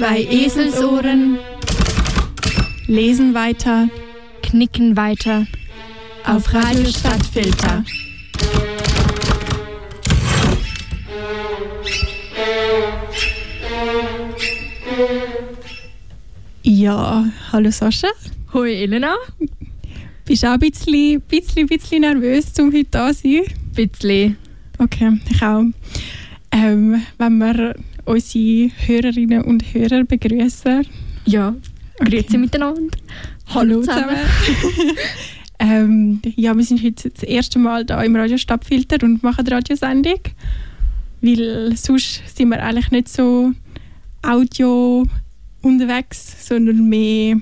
Zwei Eselsohren lesen weiter, knicken weiter auf Radio Stadtfilter. Ja, hallo Sascha. Hoi Elena. Bist du auch ein bisschen, bisschen, bisschen nervös, um heute da zu sein? Ein bisschen. Okay, ich auch. Ähm, wenn wir unsere Hörerinnen und Hörer begrüßen. Ja, grüezi okay. miteinander. Hallo zusammen. ähm, ja, wir sind heute das erste Mal da im Radio Stadtfilter und machen die Radiosendung. Weil sonst sind wir eigentlich nicht so audio unterwegs, sondern mehr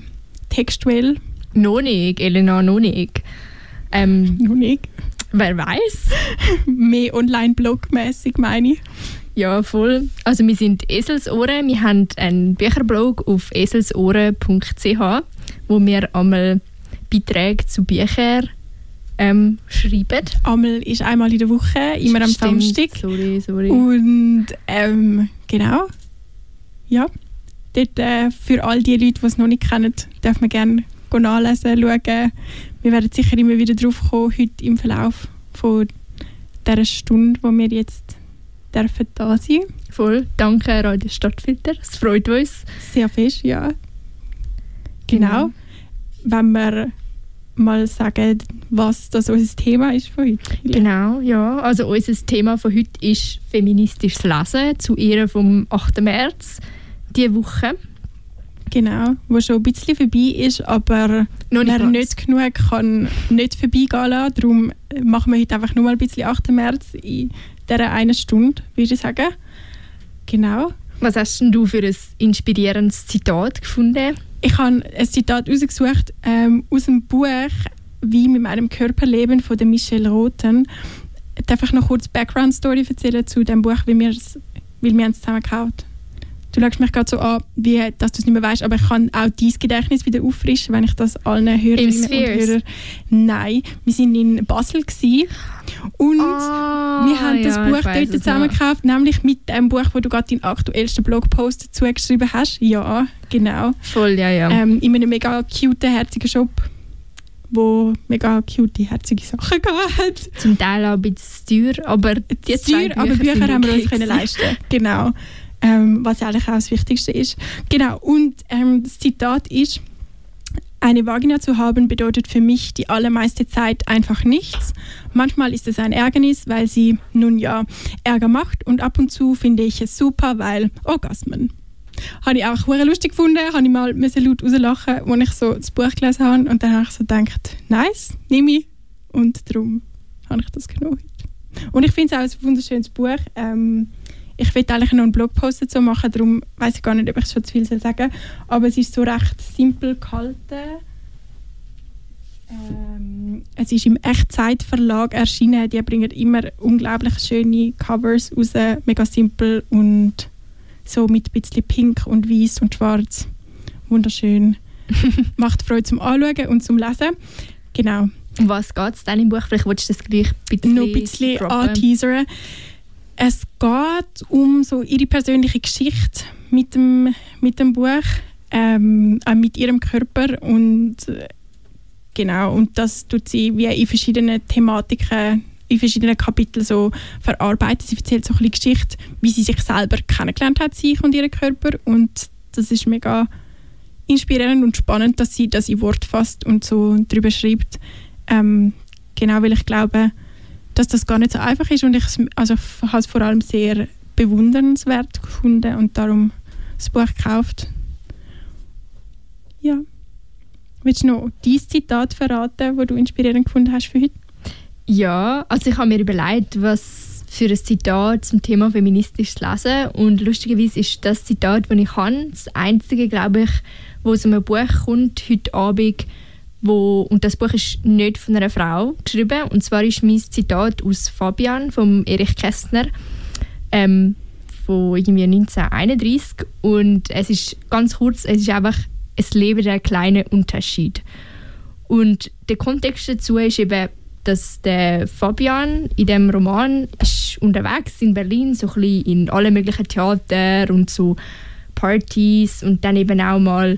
textuell. Noch nicht, Elena, noch nicht. Ähm, noch nicht? Wer weiß? mehr online-blog-mäßig meine ich. Ja, voll. Also wir sind Eselsohren. Wir haben einen Bücherblog auf eselsohren.ch, wo wir einmal Beiträge zu Büchern ähm, schreiben. Einmal ist einmal in der Woche, immer am Stimmt. Samstag. Sorry, sorry. Und ähm, genau, ja. Dort, äh, für all die Leute, die es noch nicht kennen, darf man gerne nachlesen, schauen. Wir werden sicher immer wieder drauf kommen, heute im Verlauf von dieser Stunde, wo wir jetzt dürfen da sein. Voll. Danke, Radio Stadtfilter. Es freut uns. Sehr fest, ja. Genau. Mhm. Wenn wir mal sagen, was das unser Thema ist von heute. Genau, ja. Also unser Thema von heute ist feministisches Lesen zu Ehren vom 8. März diese Woche. Genau, wo schon ein bisschen vorbei ist, aber Noch nicht nicht genug kann nicht vorbeigehen lassen. Darum machen wir heute einfach nur mal ein bisschen 8. März in dieser einen Stunde, würde ich sagen. Genau. Was hast denn du für ein inspirierendes Zitat gefunden? Ich habe ein Zitat rausgesucht ähm, aus dem Buch «Wie mit meinem Körper leben» von Michelle Roten. Darf ich noch kurz Background-Story erzählen zu dem Buch, wie wir es, weil wir es zusammen gekauft Du schaust mich gerade so an, wie, dass du es nicht mehr weißt, aber ich kann auch dein Gedächtnis wieder auffrischen, wenn ich das allen Hörerinnen und Hörern... Nein, wir waren in Basel gewesen und Ah, wir haben das ja, Buch dort zusammen gekauft, nämlich mit dem Buch, wo du gerade deinen aktuellsten Blogpost dazu geschrieben hast. Ja, genau. Voll, ja, ja. Ähm, in einem mega cute, herzigen Shop, wo mega cute, herzige Sachen hat. Zum Teil auch ein bisschen teuer, aber die Teuer, aber Bücher haben wir uns können leisten. Genau. Ähm, was eigentlich auch das Wichtigste ist. Genau. Und ähm, das Zitat ist: Eine Vagina zu haben bedeutet für mich die allermeiste Zeit einfach nichts. Manchmal ist es ein Ärgernis, weil sie nun ja Ärger macht und ab und zu finde ich es super, weil Orgasmen. Habe ich auch hure lustig gefunden, habe ich mal müssen laut rauslachen, als ich so das Buch gelesen habe und dann habe ich so gedacht, nice, nehme ich und darum habe ich das genommen. Und ich finde es auch ein wunderschönes Buch. Ähm, ich will eigentlich noch einen Blogpost dazu machen, darum weiß ich gar nicht, ob ich schon zu viel soll sagen Aber es ist so recht simpel gehalten. Ähm, es ist im Echtzeit-Verlag erschienen. Die bringen immer unglaublich schöne Covers raus, mega simpel und so mit ein bisschen pink und weiß und schwarz. Wunderschön. Macht Freude zum Anschauen und zum Lesen. Genau. Um was geht es dann im Buch? Vielleicht willst du das gleich ein bisschen noch ein bisschen anteasern. Es geht um so ihre persönliche Geschichte mit dem, mit dem Buch, ähm, auch mit ihrem Körper und genau und das tut sie wie in verschiedenen Thematiken in verschiedenen Kapiteln so verarbeitet. Sie erzählt so ein bisschen Geschichte, wie sie sich selber kennengelernt hat, sich und ihren Körper und das ist mega inspirierend und spannend, dass sie das in Wort fasst und so darüber schreibt. Ähm, genau, weil ich glaube, dass das gar nicht so einfach ist und ich also, habe es vor allem sehr bewundernswert gefunden und darum das Buch gekauft. Ja. Willst du noch dein Zitat verraten, das du inspirierend gefunden hast für heute? Ja, also ich habe mir überlegt, was für ein Zitat zum Thema feministisches Lesen und lustigerweise ist das Zitat, das ich habe, das einzige, glaube ich, wo aus einem Buch kommt heute Abend, wo, und das Buch ist nicht von einer Frau geschrieben, und zwar ist mein Zitat aus Fabian von Erich Kästner ähm, von irgendwie 1931 und es ist ganz kurz, es ist einfach es lebe der kleine Unterschied. Und der Kontext dazu ist eben, dass der Fabian in dem Roman ist unterwegs in Berlin, so ein in alle möglichen Theater und so Partys und dann eben auch mal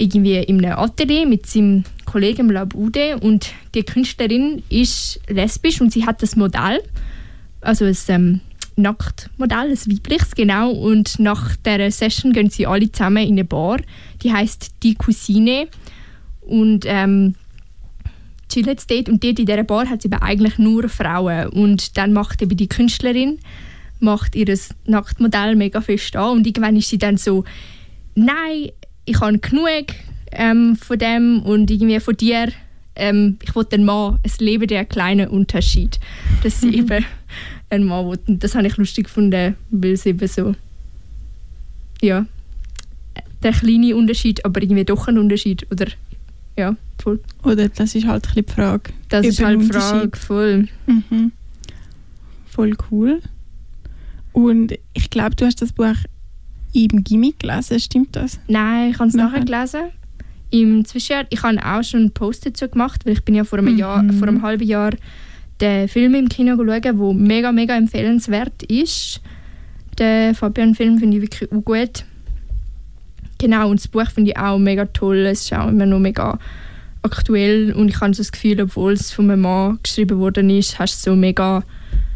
irgendwie in einem Atelier mit seinem Kollegen Labude und die Künstlerin ist lesbisch und sie hat das Modell, also ein ähm, Nacktmodell, ein weibliches, genau. Und nach dieser Session gehen sie alle zusammen in eine Bar, die heißt Die Cousine und ähm, chillen dort. Und dort in dieser Bar hat sie eigentlich nur Frauen. Und dann macht eben die Künstlerin macht ihr Nacktmodell mega fest an und irgendwann ist sie dann so, nein, ich habe genug ähm, von dem und irgendwie von dir. Ähm, ich wollte einen Mann, es lebe der kleine Unterschied, dass sie eben einen Mann. Und das habe ich lustig gefunden, weil es eben so, ja, der kleine Unterschied, aber irgendwie doch ein Unterschied, oder ja, voll. Oder das ist halt ein die Frage. Das ist halt die Frage, voll. Mhm. Voll cool. Und ich glaube, du hast das Buch im Gimmick gelesen, stimmt das? Nein, ich habe es nachher gelesen. Im Zwischenjahr, ich habe auch schon einen Post dazu gemacht, weil ich bin ja vor einem, mhm. Jahr, vor einem halben Jahr den Film im Kino schauen, der mega, mega empfehlenswert ist. Den Fabian-Film finde ich wirklich auch gut. Genau, und das Buch finde ich auch mega toll. Es ist auch immer noch mega aktuell und ich habe so das Gefühl, obwohl es von einem Mann geschrieben worden ist, hast du so mega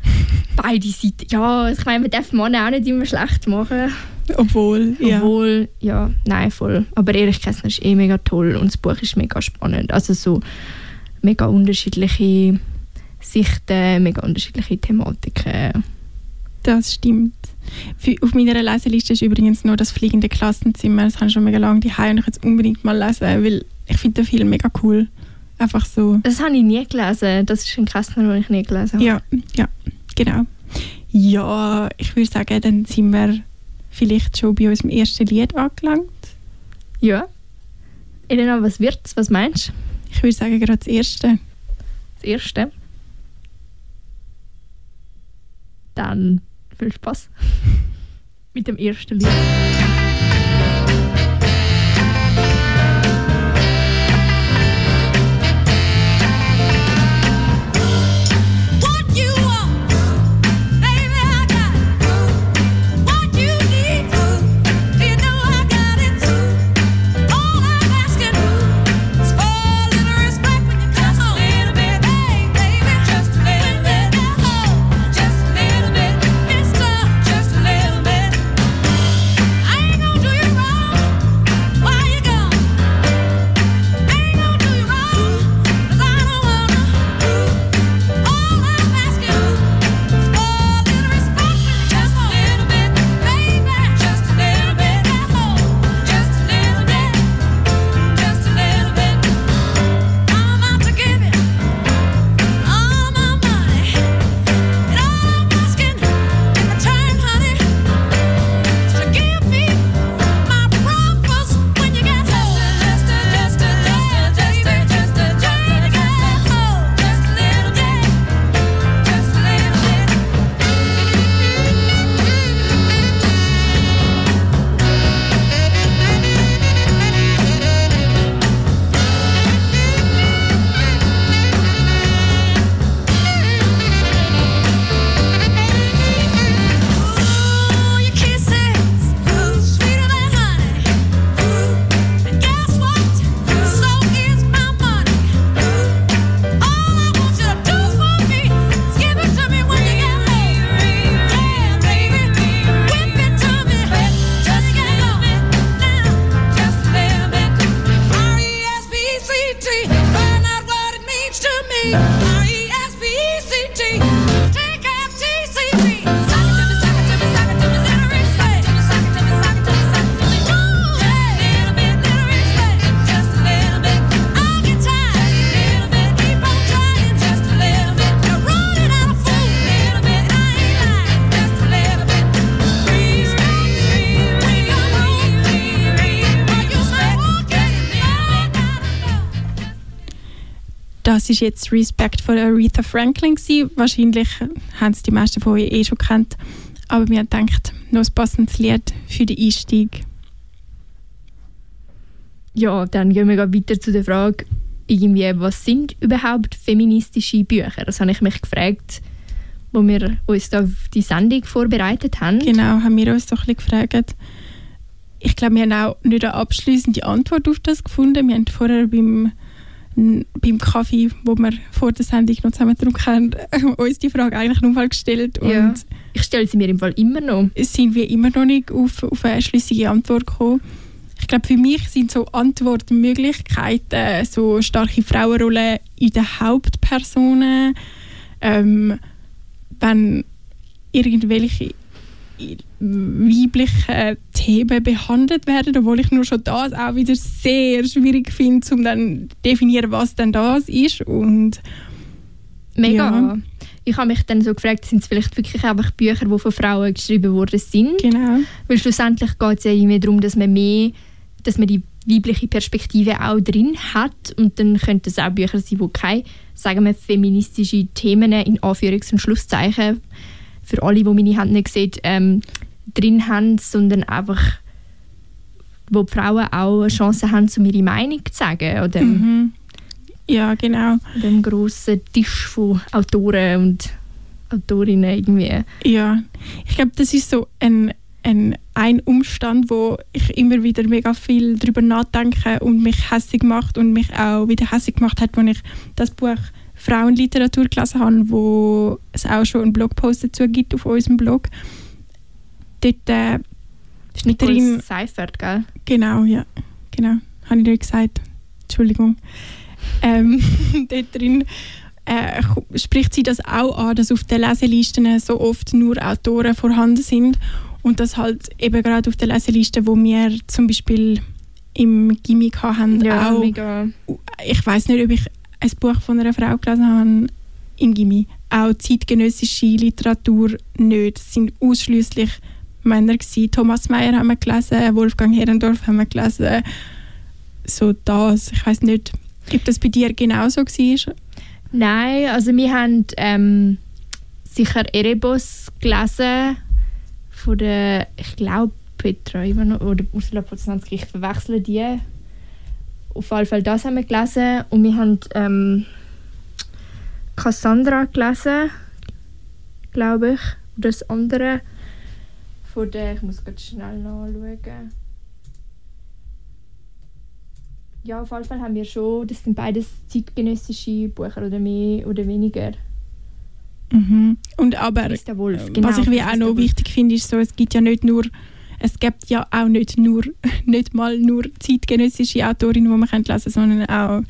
beide Seiten. Ja, ich meine, man darf Mann auch nicht immer schlecht machen. Obwohl, ja. Obwohl, ja, nein, voll. Aber Erich Kästner ist eh mega toll und das Buch ist mega spannend. Also so mega unterschiedliche Sichten, mega unterschiedliche Thematiken. Das stimmt. Für, auf meiner Leseliste ist übrigens noch das fliegende Klassenzimmer. Das habe ich schon mega lange die und ich jetzt unbedingt mal lesen, weil ich finde den Film mega cool. Einfach so. Das habe ich nie gelesen. Das ist ein Kästner, den ich nie gelesen habe. Ja, ja, genau. Ja, ich würde sagen, dann sind wir vielleicht schon bei unserem ersten Lied angelangt. Ja. Elena, was wird's? Was meinst du? Ich würde sagen, gerade das erste. Das erste? Dann viel Spaß mit dem ersten Lied. Ist jetzt Respect von Aretha Franklin. Gewesen. Wahrscheinlich haben es die meisten von euch eh schon kennt. Aber wir haben gedacht, noch ein passendes Lied für den Einstieg. Ja, dann gehen wir weiter zu der Frage, irgendwie, was sind überhaupt feministische Bücher? Das habe ich mich gefragt, wo wir uns da auf die Sendung vorbereitet haben. Genau, haben wir uns doch ein bisschen gefragt. ich glaube, wir haben auch nicht eine abschließende Antwort auf das gefunden. Wir haben vorher beim, beim Kaffee, wo wir vor der Sendung noch zusammen getrunken haben, uns die Frage eigentlich nochmal gestellt. Ja. Und Ich stelle sie mir im Fall immer noch. sind wir immer noch nicht auf, auf eine schlüssige Antwort gekommen. Ich glaube, für mich sind so Antwortmöglichkeiten so starke Frauenrollen in den Hauptpersonen, ähm, wenn irgendwelche weiblichen Themen behandelt werden, obwohl ich nur schon das auch wieder sehr schwierig finde, um dann zu definieren, was denn das ist und Mega. Ja. Ich habe mich dann so gefragt, sind es vielleicht wirklich einfach Bücher, die von Frauen geschrieben worden sind? genau. Weil schlussendlich geht es ja irgendwie darum, dass man mehr, dass man die weibliche Perspektive auch drin hat und dann könnten es auch Bücher sein, die keine, sagen wir, feministische Themen in Anführungs- und Schlusszeichen für alle, die meine Hand nicht sehen, ähm, drin haben, sondern einfach wo die Frauen auch eine Chance haben, um ihre Meinung zu sagen dem, Mhm. Ja, genau. an dem grossen Tisch von Autoren und Autorinnen irgendwie. Ja, ich glaube, das ist so ein, ein, ein Umstand, wo ich immer wieder mega viel darüber nachdenke und mich hässig macht und mich auch wieder hässig gemacht hat, als ich das Buch Frauenliteratur gelesen habe, wo es auch schon einen Blogpost dazu gibt auf unserem Blog. Dort, äh, Das ist drin Seifert, gell? genau, ja, genau, habe ich nicht gesagt. Entschuldigung. Ähm, dort drin äh, spricht sie das auch an, dass auf den Leselisten so oft nur Autoren vorhanden sind und dass halt eben gerade auf den Leselisten, wo wir zum Beispiel im Gimmick haben, auch mega. ich weiß nicht, ob ich ein Buch von einer Frau gelesen habe im Gimmi. Auch zeitgenössische Literatur nicht. Es sind ausschließlich Männer gewesen. Thomas Mayer haben wir gelesen, Wolfgang Herrendorf haben wir gelesen. So das. Ich weiß nicht, ob das bei dir genauso war. Nein, also wir haben ähm, sicher Erebos gelesen von der, ich glaube, Petra Ivanov oder Ursula Poznanski, ich verwechsle die. Auf jeden Fall das haben wir gelesen und wir haben ähm, Cassandra gelesen, glaube ich. Und das andere von der, ich muss ganz schnell nachschauen. Ja, auf jeden Fall haben wir schon, das sind beides zeitgenössische Bücher oder mehr oder weniger. Mhm. Und aber Wolf, was ich wie auch noch wichtig finde, ist so, es gibt ja nicht nur es gibt ja auch nicht nur nicht mal nur zeitgenössische Autorinnen, die man lesen kann, sondern auch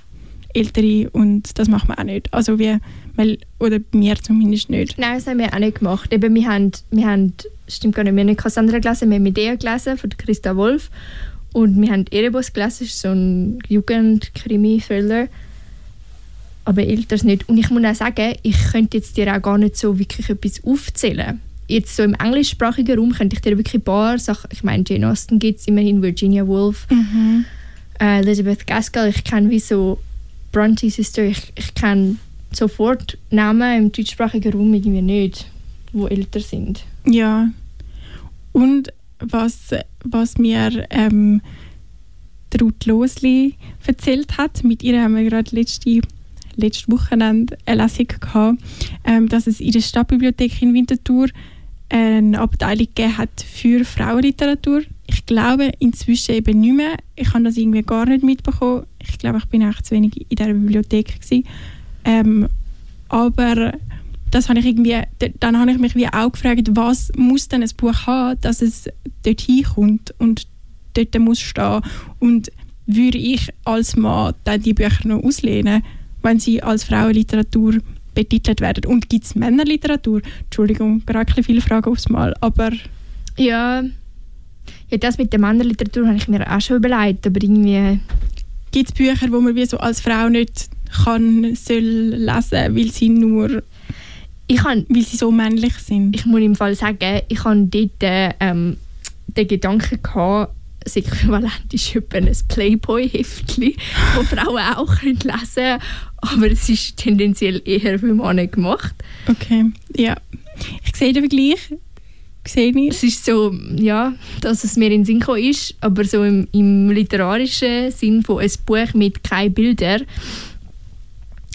ältere und das macht man auch nicht. Also weil, oder mir zumindest nicht. Nein, das haben wir auch nicht gemacht. Eben, wir haben, wir haben, stimmt gar nicht, wir haben nicht Cassandra gelesen, wir haben Medea gelesen von Christa Wolf und wir haben Erebos gelesen, ist so ein Jugend-Krimi-Thriller. Aber älteres nicht. Und ich muss auch sagen, ich könnte jetzt dir auch gar nicht so wirklich etwas aufzählen. Jetzt so im englischsprachigen Raum könnte ich dir wirklich ein paar Sachen, ich meine, Jane Austen gibt es immerhin, Virginia Woolf, äh, Elizabeth Gaskell, ich kenne wie so Bronte Sister, ich, ich kenne sofort Namen im deutschsprachigen Raum irgendwie nicht, die älter sind. Ja. Und was, was mir ähm, Ruth Losli erzählt hat, mit ihr haben wir gerade letzte, letzte Wochenende eine Lesung gehabt, ähm, dass es in der Stadtbibliothek in Winterthur eine Abteilung gegeben hat für Frauenliteratur. Ich glaube inzwischen eben nicht mehr. Ich habe das irgendwie gar nicht mitbekommen. Ich glaube, ich bin echt zu wenig in dieser Bibliothek. Ähm, aber das habe ich irgendwie, dann habe ich mich wie auch gefragt, was muss denn ein Buch haben, dass es dort hinkommt und dort muss stehen. Und würde ich als Mann dann die Bücher noch auslehnen, wenn sie als Frauenliteratur betitelt werden? Und gibt es Männerliteratur? Entschuldigung, gerade viele Fragen aufs Mal, aber Ja, ja das mit der Männerliteratur habe ich mir auch schon überlegt, aber irgendwie, gibt es Bücher, wo man wie so als Frau nicht kann, soll lesen, weil sie nur, ich, habe, weil sie so männlich sind? ich muss im Fall sagen, ich habe dort äh, ähm, den Gedanken gehabt, das Äquivalent ist etwa ein Playboy-Heftchen, das Frauen auch lesen können, aber es ist tendenziell eher für Männer gemacht. Okay, ja. Ich sehe den Vergleich. Sehe ich. Es ist so, ja, dass es mir in Sinn gekommen ist, aber so im, im literarischen Sinn von ein Buch mit keinen Bildern,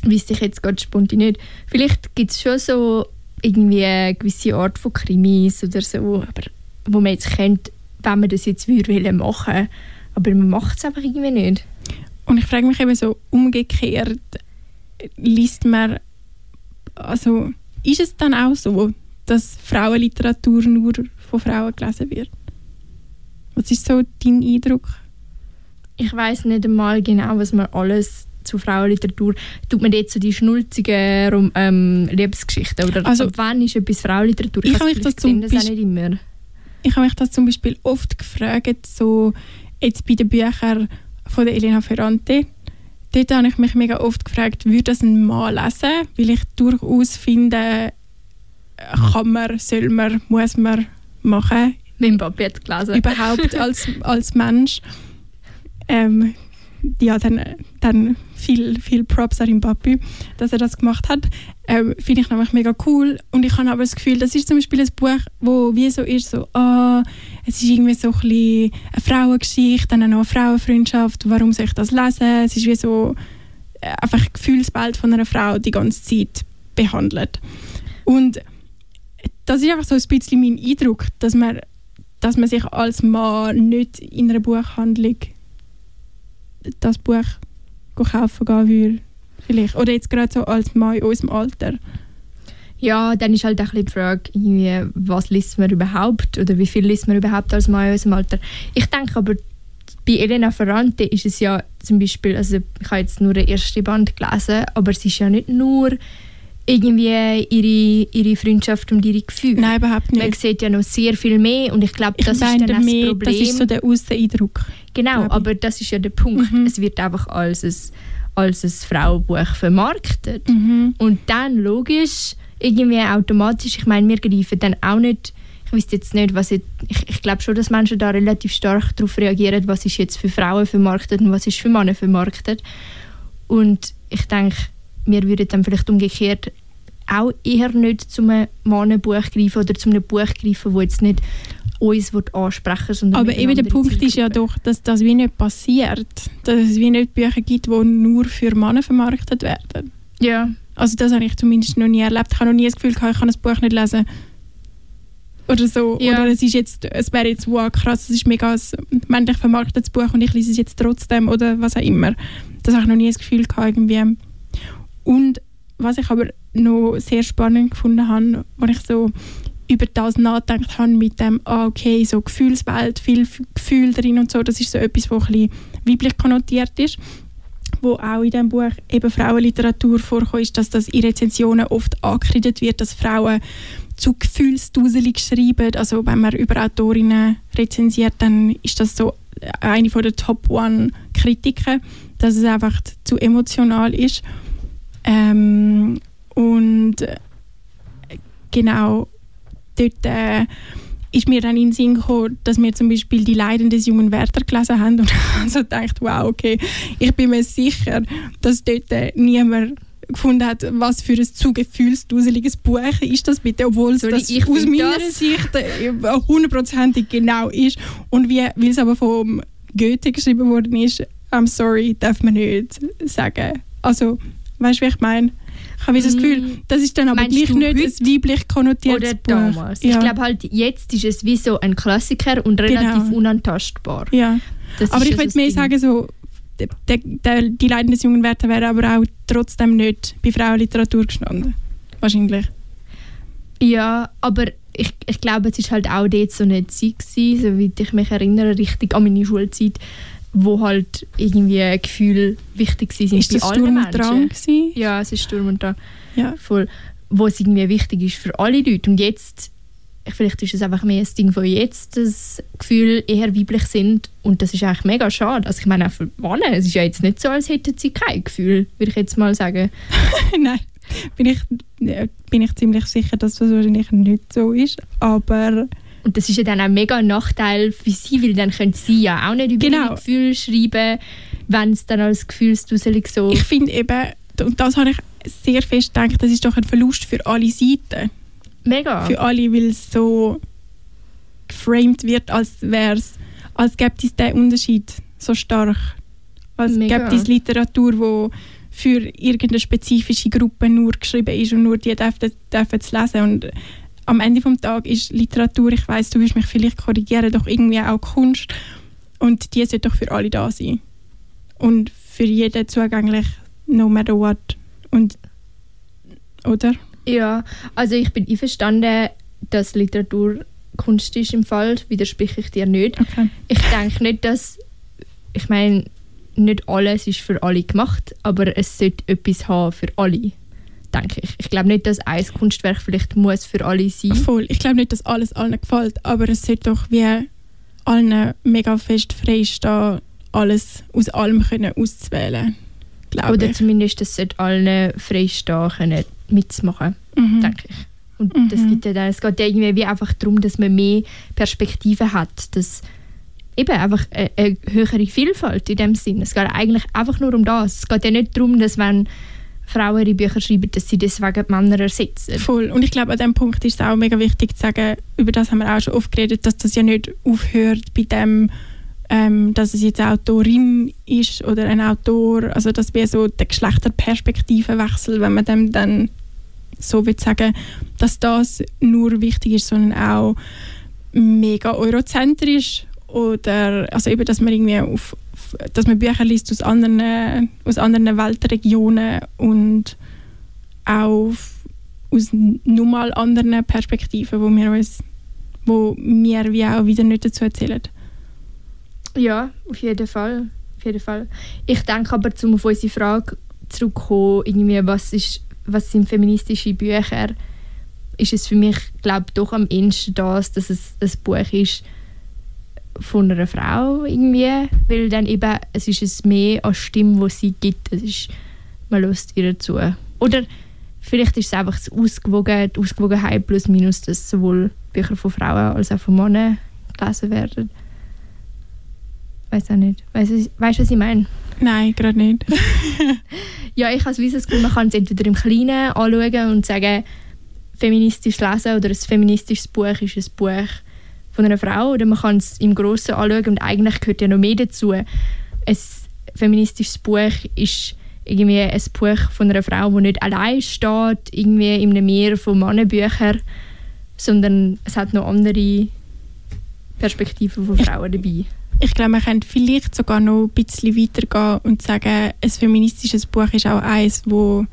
wüsste ich jetzt gerade spontan nicht. Vielleicht gibt es schon so irgendwie eine gewisse Art von Krimis oder so, aber wo man jetzt kennt, wenn man das jetzt würde machen aber man macht es einfach irgendwie nicht. Und ich frage mich eben so umgekehrt, liest man, also ist es dann auch so, dass Frauenliteratur nur von Frauen gelesen wird? Was ist so dein Eindruck? Ich weiß nicht einmal genau, was man alles zu Frauenliteratur tut man jetzt so die schnulzigen ähm, Liebesgeschichten oder Also- wann ist etwas Frauenliteratur? Ich habe habe mich das zum das auch nicht immer. Ich habe mich das zum Beispiel oft gefragt, so jetzt bei den Büchern von der Elena Ferrante. Dort habe ich mich mega oft gefragt, würde das ein Mann lesen? Weil ich durchaus finde, kann man, soll man, muss man machen, Mein Papi hat es gelesen. überhaupt als, als Mensch. Ähm, ja, dann, dann viel, viel Props an den Papi, dass er das gemacht hat. Ähm, Finde ich nämlich mega cool. Und ich habe aber das Gefühl, das ist zum Beispiel ein Buch, wo wie so ist, so, ah, es ist irgendwie so ein eine Frauengeschichte, dann noch eine Frauenfreundschaft, warum soll ich das lesen? Es ist wie so äh, einfach ein Gefühlsbild von einer Frau die ganze Zeit behandelt. Und das ist einfach so ein bisschen mein Eindruck, dass man, dass man sich als Mann nicht in einer Buchhandlung das Buch kaufen gehen würde. Vielleicht. Oder jetzt gerade so als Mann in unserem Alter. Ja, dann ist halt auch die Frage, was liest man überhaupt oder wie viel liest man überhaupt als Mann in unserem Alter. Ich denke aber, bei Elena Ferrante ist es ja zum Beispiel, also ich habe jetzt nur den ersten Band gelesen, aber es ist ja nicht nur irgendwie ihre, ihre Freundschaft und ihre Gefühle. Nein, überhaupt Man nicht. sieht ja noch sehr viel mehr und ich glaube, Ich das ist meine dann auch das mehr, Problem. das ist so der Außeneindruck. Genau, ich. aber das ist ja der Punkt. Mhm. Es wird einfach als ein, als ein Frauenbuch vermarktet. Mhm. Und dann logisch, irgendwie automatisch, ich meine, wir greifen dann auch nicht, ich weiß jetzt nicht, was jetzt, ich, ich glaube schon, dass Menschen da relativ stark darauf reagieren, was ist jetzt für Frauen vermarktet und was ist für Männer vermarktet. Und ich denke, wir würden dann vielleicht umgekehrt auch eher nicht zu einem Mannenbuch greifen oder zu einem Buch greifen, wo jetzt nicht uns ansprechen sondern Aber eben der Punkt ist ja doch, dass das wie nicht passiert. Dass es wie nicht Bücher gibt, die nur für Männer vermarktet werden. Ja, Also das habe ich zumindest noch nie erlebt. Ich habe noch nie das Gefühl gehabt, ich kann das Buch nicht lesen. Oder so. Ja. Oder es ist jetzt, es wäre jetzt wow krass, es ist mega ein männlich vermarktetes Buch und ich lese es jetzt trotzdem oder was auch immer. Das habe ich noch nie das Gefühl gehabt irgendwie. Und was ich aber noch sehr spannend gefunden habe, als ich so über das nachgedacht habe mit dem, ah, okay, so Gefühlswelt, viel Gefühl drin und so, das ist so etwas, was ein weiblich konnotiert ist wo auch in diesem Buch eben Frauenliteratur vorkommt, ist, dass das in Rezensionen oft angekreidet wird, dass Frauen zu gefühlsduselig schreiben. Also wenn man über Autorinnen rezensiert, dann ist das so eine von der Top One Kritiken, dass es einfach zu emotional ist. Ähm, und äh, genau dort äh, ist mir dann in den Sinn gekommen, dass wir zum Beispiel die Leiden des jungen Werther gelesen haben und ich habe so gedacht, wow, okay, ich bin mir sicher, dass dort äh, niemand gefunden hat, was für ein zu gefühlsduseliges Buch ist das bitte, obwohl es das ich aus meiner das- Sicht äh, hundertprozentig genau ist und wie, weil es aber vom Goethe geschrieben worden ist, I'm sorry, darf man nicht sagen. Also, weißt du, wie ich meine? Ich habe das Mm. Gefühl, das ist dann aber Meinst gleich nicht heute ein weiblich konnotiertes oder Buch. damals. Ja. Ich glaube halt, jetzt ist es wie so ein Klassiker und relativ Genau. unantastbar. ja. Das Aber ich würde mehr das Ding. sagen, so, der, der, die Leiden des jungen Werther wären aber auch trotzdem nicht bei Frauenliteratur gestanden. Wahrscheinlich. Ja, aber ich, ich glaube, es ist halt auch dort so eine Zeit gewesen, soweit ich mich erinnere, richtig an meine Schulzeit, wo halt irgendwie Gefühle wichtig waren Ist bei das allen Sturm und Menschen. Drang? Ja, es ist Sturm und Drang. Ja. Voll. Wo es irgendwie wichtig ist für alle Leute. Und jetzt, vielleicht ist es einfach mehr ein Ding von jetzt, dass Gefühle eher weiblich sind. Und das ist eigentlich mega schade. Also ich meine auch für Männer, es ist ja jetzt nicht so, als hätten sie kein Gefühl, würde ich jetzt mal sagen. Nein, bin ich, äh, bin ich ziemlich sicher, dass das wahrscheinlich nicht so ist. Aber Und das ist ja dann auch mega ein Nachteil für sie, weil dann können sie ja auch nicht über Genau. ihre Gefühle schreiben, wenn es dann als Gefühlsduselig so... ich finde eben, und das habe ich sehr fest gedacht, das ist doch ein Verlust für alle Seiten. mega. Für alle, weil es so geframed wird, als wär's, als gäbe es diesen Unterschied so stark. Als Mega. gäbe es Literatur, wo für irgendeine spezifische Gruppe nur geschrieben ist und nur die dürfen, dürfen es lesen. Und am Ende des Tages ist Literatur, ich weiß, du wirst mich vielleicht korrigieren, doch irgendwie auch Kunst und die sollte doch für alle da sein. Und für jeden zugänglich, no matter what. Und, oder? Ja, also ich bin einverstanden, dass Literatur Kunst ist im Fall, widerspreche ich dir nicht. Okay. Ich denke nicht, dass, ich meine, nicht alles ist für alle gemacht, aber es sollte etwas haben für alle, denke ich. Ich glaube nicht, dass ein Kunstwerk vielleicht muss für alle sein. Voll. Ich glaube nicht, dass alles allen gefällt, aber es sollte doch wie allen mega fest freistehen, alles aus allem können auszuwählen. Oder ich. zumindest, es sollte allen freistehen können, mitzumachen, Mhm. denke ich. Und Mhm. das gibt ja dann, es geht ja irgendwie wie einfach darum, dass man mehr Perspektiven hat, dass eben einfach eine, eine höhere Vielfalt in dem Sinn. Es geht eigentlich einfach nur um das. Es geht ja nicht darum, dass wenn Frauen ihre Bücher schreiben, dass sie deswegen die Männer ersetzen. Voll. Und ich glaube, an diesem Punkt ist es auch mega wichtig zu sagen, über das haben wir auch schon oft geredet, dass das ja nicht aufhört bei dem, ähm, dass es jetzt eine Autorin ist oder ein Autor. Also das wäre so der Geschlechterperspektivenwechsel, wenn man dem dann so will sagen, dass das nur wichtig ist, sondern auch mega eurozentrisch oder also eben, dass man irgendwie auf dass man Bücher liest aus anderen, aus anderen Weltregionen und auch aus nur mal anderen Perspektiven, wo wir uns wo wir wie auch wieder nicht dazu erzählen. Ja, auf jeden Fall. Auf jeden Fall. Ich denke aber, um auf unsere Frage zurückzukommen, was, ist, was sind feministische Bücher, ist es für mich, glaube doch am ehesten das, dass es ein Buch ist von einer Frau irgendwie, weil dann eben, es ist es mehr als Stimme, die sie gibt, es ist, man lässt ihr zu. Oder vielleicht ist es einfach das Ausgewogen, die Ausgewogenheit plus minus, dass sowohl Bücher von Frauen als auch von Männern gelesen werden. Weiß auch nicht. Weißt du, was ich meine? Nein, gerade nicht. Ja, ich habe das Gefühl, man kann es entweder im Kleinen anschauen und sagen, feministisch lesen oder ein feministisches Buch ist ein Buch von einer Frau oder man kann es im Grossen anschauen und eigentlich gehört ja noch mehr dazu. Ein feministisches Buch ist irgendwie ein Buch von einer Frau, die nicht allein steht, irgendwie in einem Meer von Mannenbüchern, sondern es hat noch andere Perspektiven von Frauen dabei. Ich glaube, man könnte vielleicht sogar noch ein bisschen weitergehen und sagen, ein feministisches Buch ist auch eins, wo,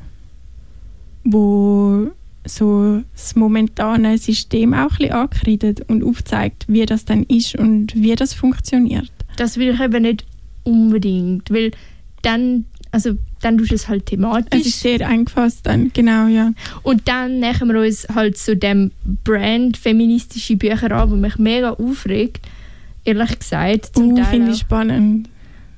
wo so das momentane System auch ein bisschen ankreidet und aufzeigt, wie das dann ist und wie das funktioniert. Das will ich eben nicht unbedingt, weil dann, also dann tust du es halt thematisch Es ist sehr eingefasst dann, genau, ja. und dann nähern wir uns halt zu dem Brand feministische Bücher an, wo mich mega aufregt, ehrlich gesagt. Zum Uh, finde ich spannend.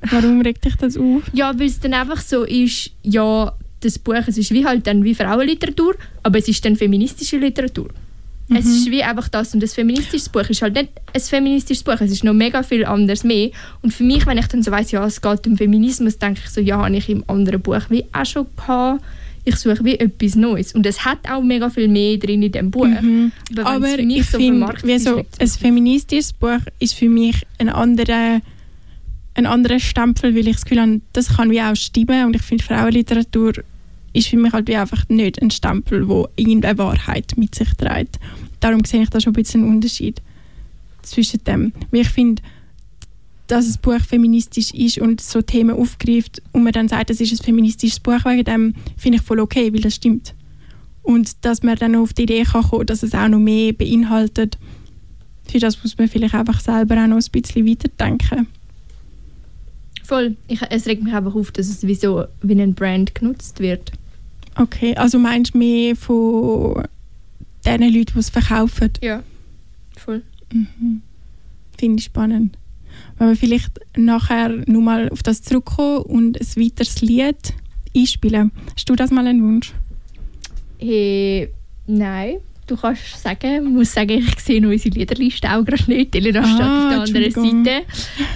Warum regt dich das auf? Ja, weil es dann einfach so ist, ja, das Buch, es ist wie halt dann wie Frauenliteratur, aber es ist dann feministische Literatur. Es Mhm. ist wie einfach das und das feministisches Buch ist halt nicht ein feministisches Buch, es ist noch mega viel anderes mehr. Und für mich, wenn ich dann so weiss, ja, es geht um Feminismus, denke ich so, ja, habe ich im anderen Buch wie auch schon gehabt. Ich suche wie etwas Neues. Und es hat auch mega viel mehr drin in dem Buch. Mhm. Aber für mich ich so finde, so es ein feministisches Buch ist für mich ein anderer, ein anderer Stempel, weil ich das Gefühl habe, das kann wie auch stimmen und ich finde Frauenliteratur ist für mich halt wie einfach nicht ein Stempel, wo irgendeine Wahrheit mit sich trägt. Darum sehe ich da schon ein bisschen einen Unterschied zwischen dem. Weil ich finde, dass das Buch feministisch ist und so Themen aufgreift und man dann sagt, es ist ein feministisches Buch wegen dem, finde ich voll okay, weil das stimmt. Und dass man dann auf die Idee kann kommen, dass es auch noch mehr beinhaltet, für das muss man vielleicht einfach selber auch noch ein bisschen weiterdenken. Voll. Ich, es regt mich einfach auf, dass es wie so wie ein Brand genutzt wird. Okay, also meinst du mehr von den Leuten, die es verkaufen? Ja. Voll. Mhm. Finde ich spannend. Wenn wir vielleicht nachher nur mal auf das zurückkommen und ein weiteres Lied einspielen. Hast du das mal einen Wunsch? Hey, nein. Du kannst sagen, ich muss sagen, ich sehe unsere Liederliste auch gerade nicht. Elena steht Ah, auf der anderen. Seite.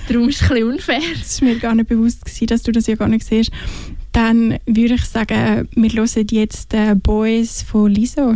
Darum ist es ein bisschen unfair. Das war mir gar nicht bewusst, gewesen, dass du das ja gar nicht siehst. Dann würde ich sagen, wir hören jetzt die Boys von Liso.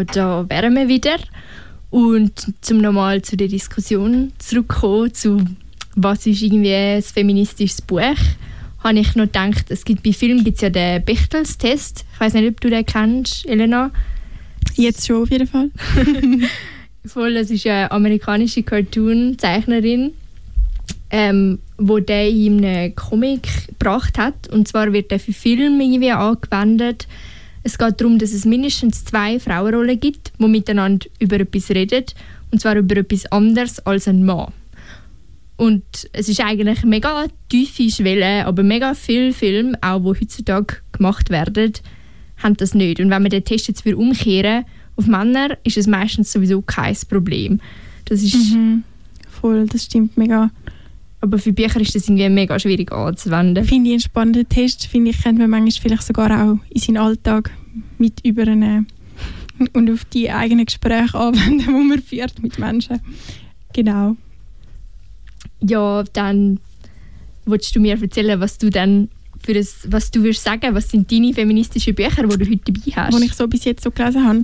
Ja, da wären wir wieder. Und zum nochmal zu der Diskussion zurückkommen, zu was ist irgendwie ein feministisches Buch, habe ich noch gedacht, es gibt bei Filmen gibt's ja den Bechtels-Test. Ich weiß nicht, ob du den kennst, Elena. Jetzt schon auf jeden Fall. Voll, das ist eine amerikanische Cartoon-Zeichnerin, ähm, wo der in einem Comic gebracht hat. Und zwar wird der für Film irgendwie angewendet. Es geht darum, dass es mindestens zwei Frauenrollen gibt, die miteinander über etwas reden. Und zwar über etwas anderes als ein Mann. Und es ist eigentlich mega tiefe Schwelle, aber mega viele Filme, auch die heutzutage gemacht werden, haben das nicht. Und wenn man den Test jetzt umkehren auf Männer, ist es meistens sowieso kein Problem. Das ist, Mhm. Voll, das stimmt mega. Aber für Bücher ist das irgendwie mega schwierig anzuwenden. Finde ich einen spannenden Test. Finde ich, könnte man manchmal vielleicht sogar auch in seinen Alltag mit übernehmen und auf die eigenen Gespräche anwenden, die man führt mit Menschen. Genau. Ja, dann willst du mir erzählen, was du dann für ein, was du würdest sagen, was sind deine feministischen Bücher, die du heute dabei hast? was ich so bis jetzt so gelesen habe.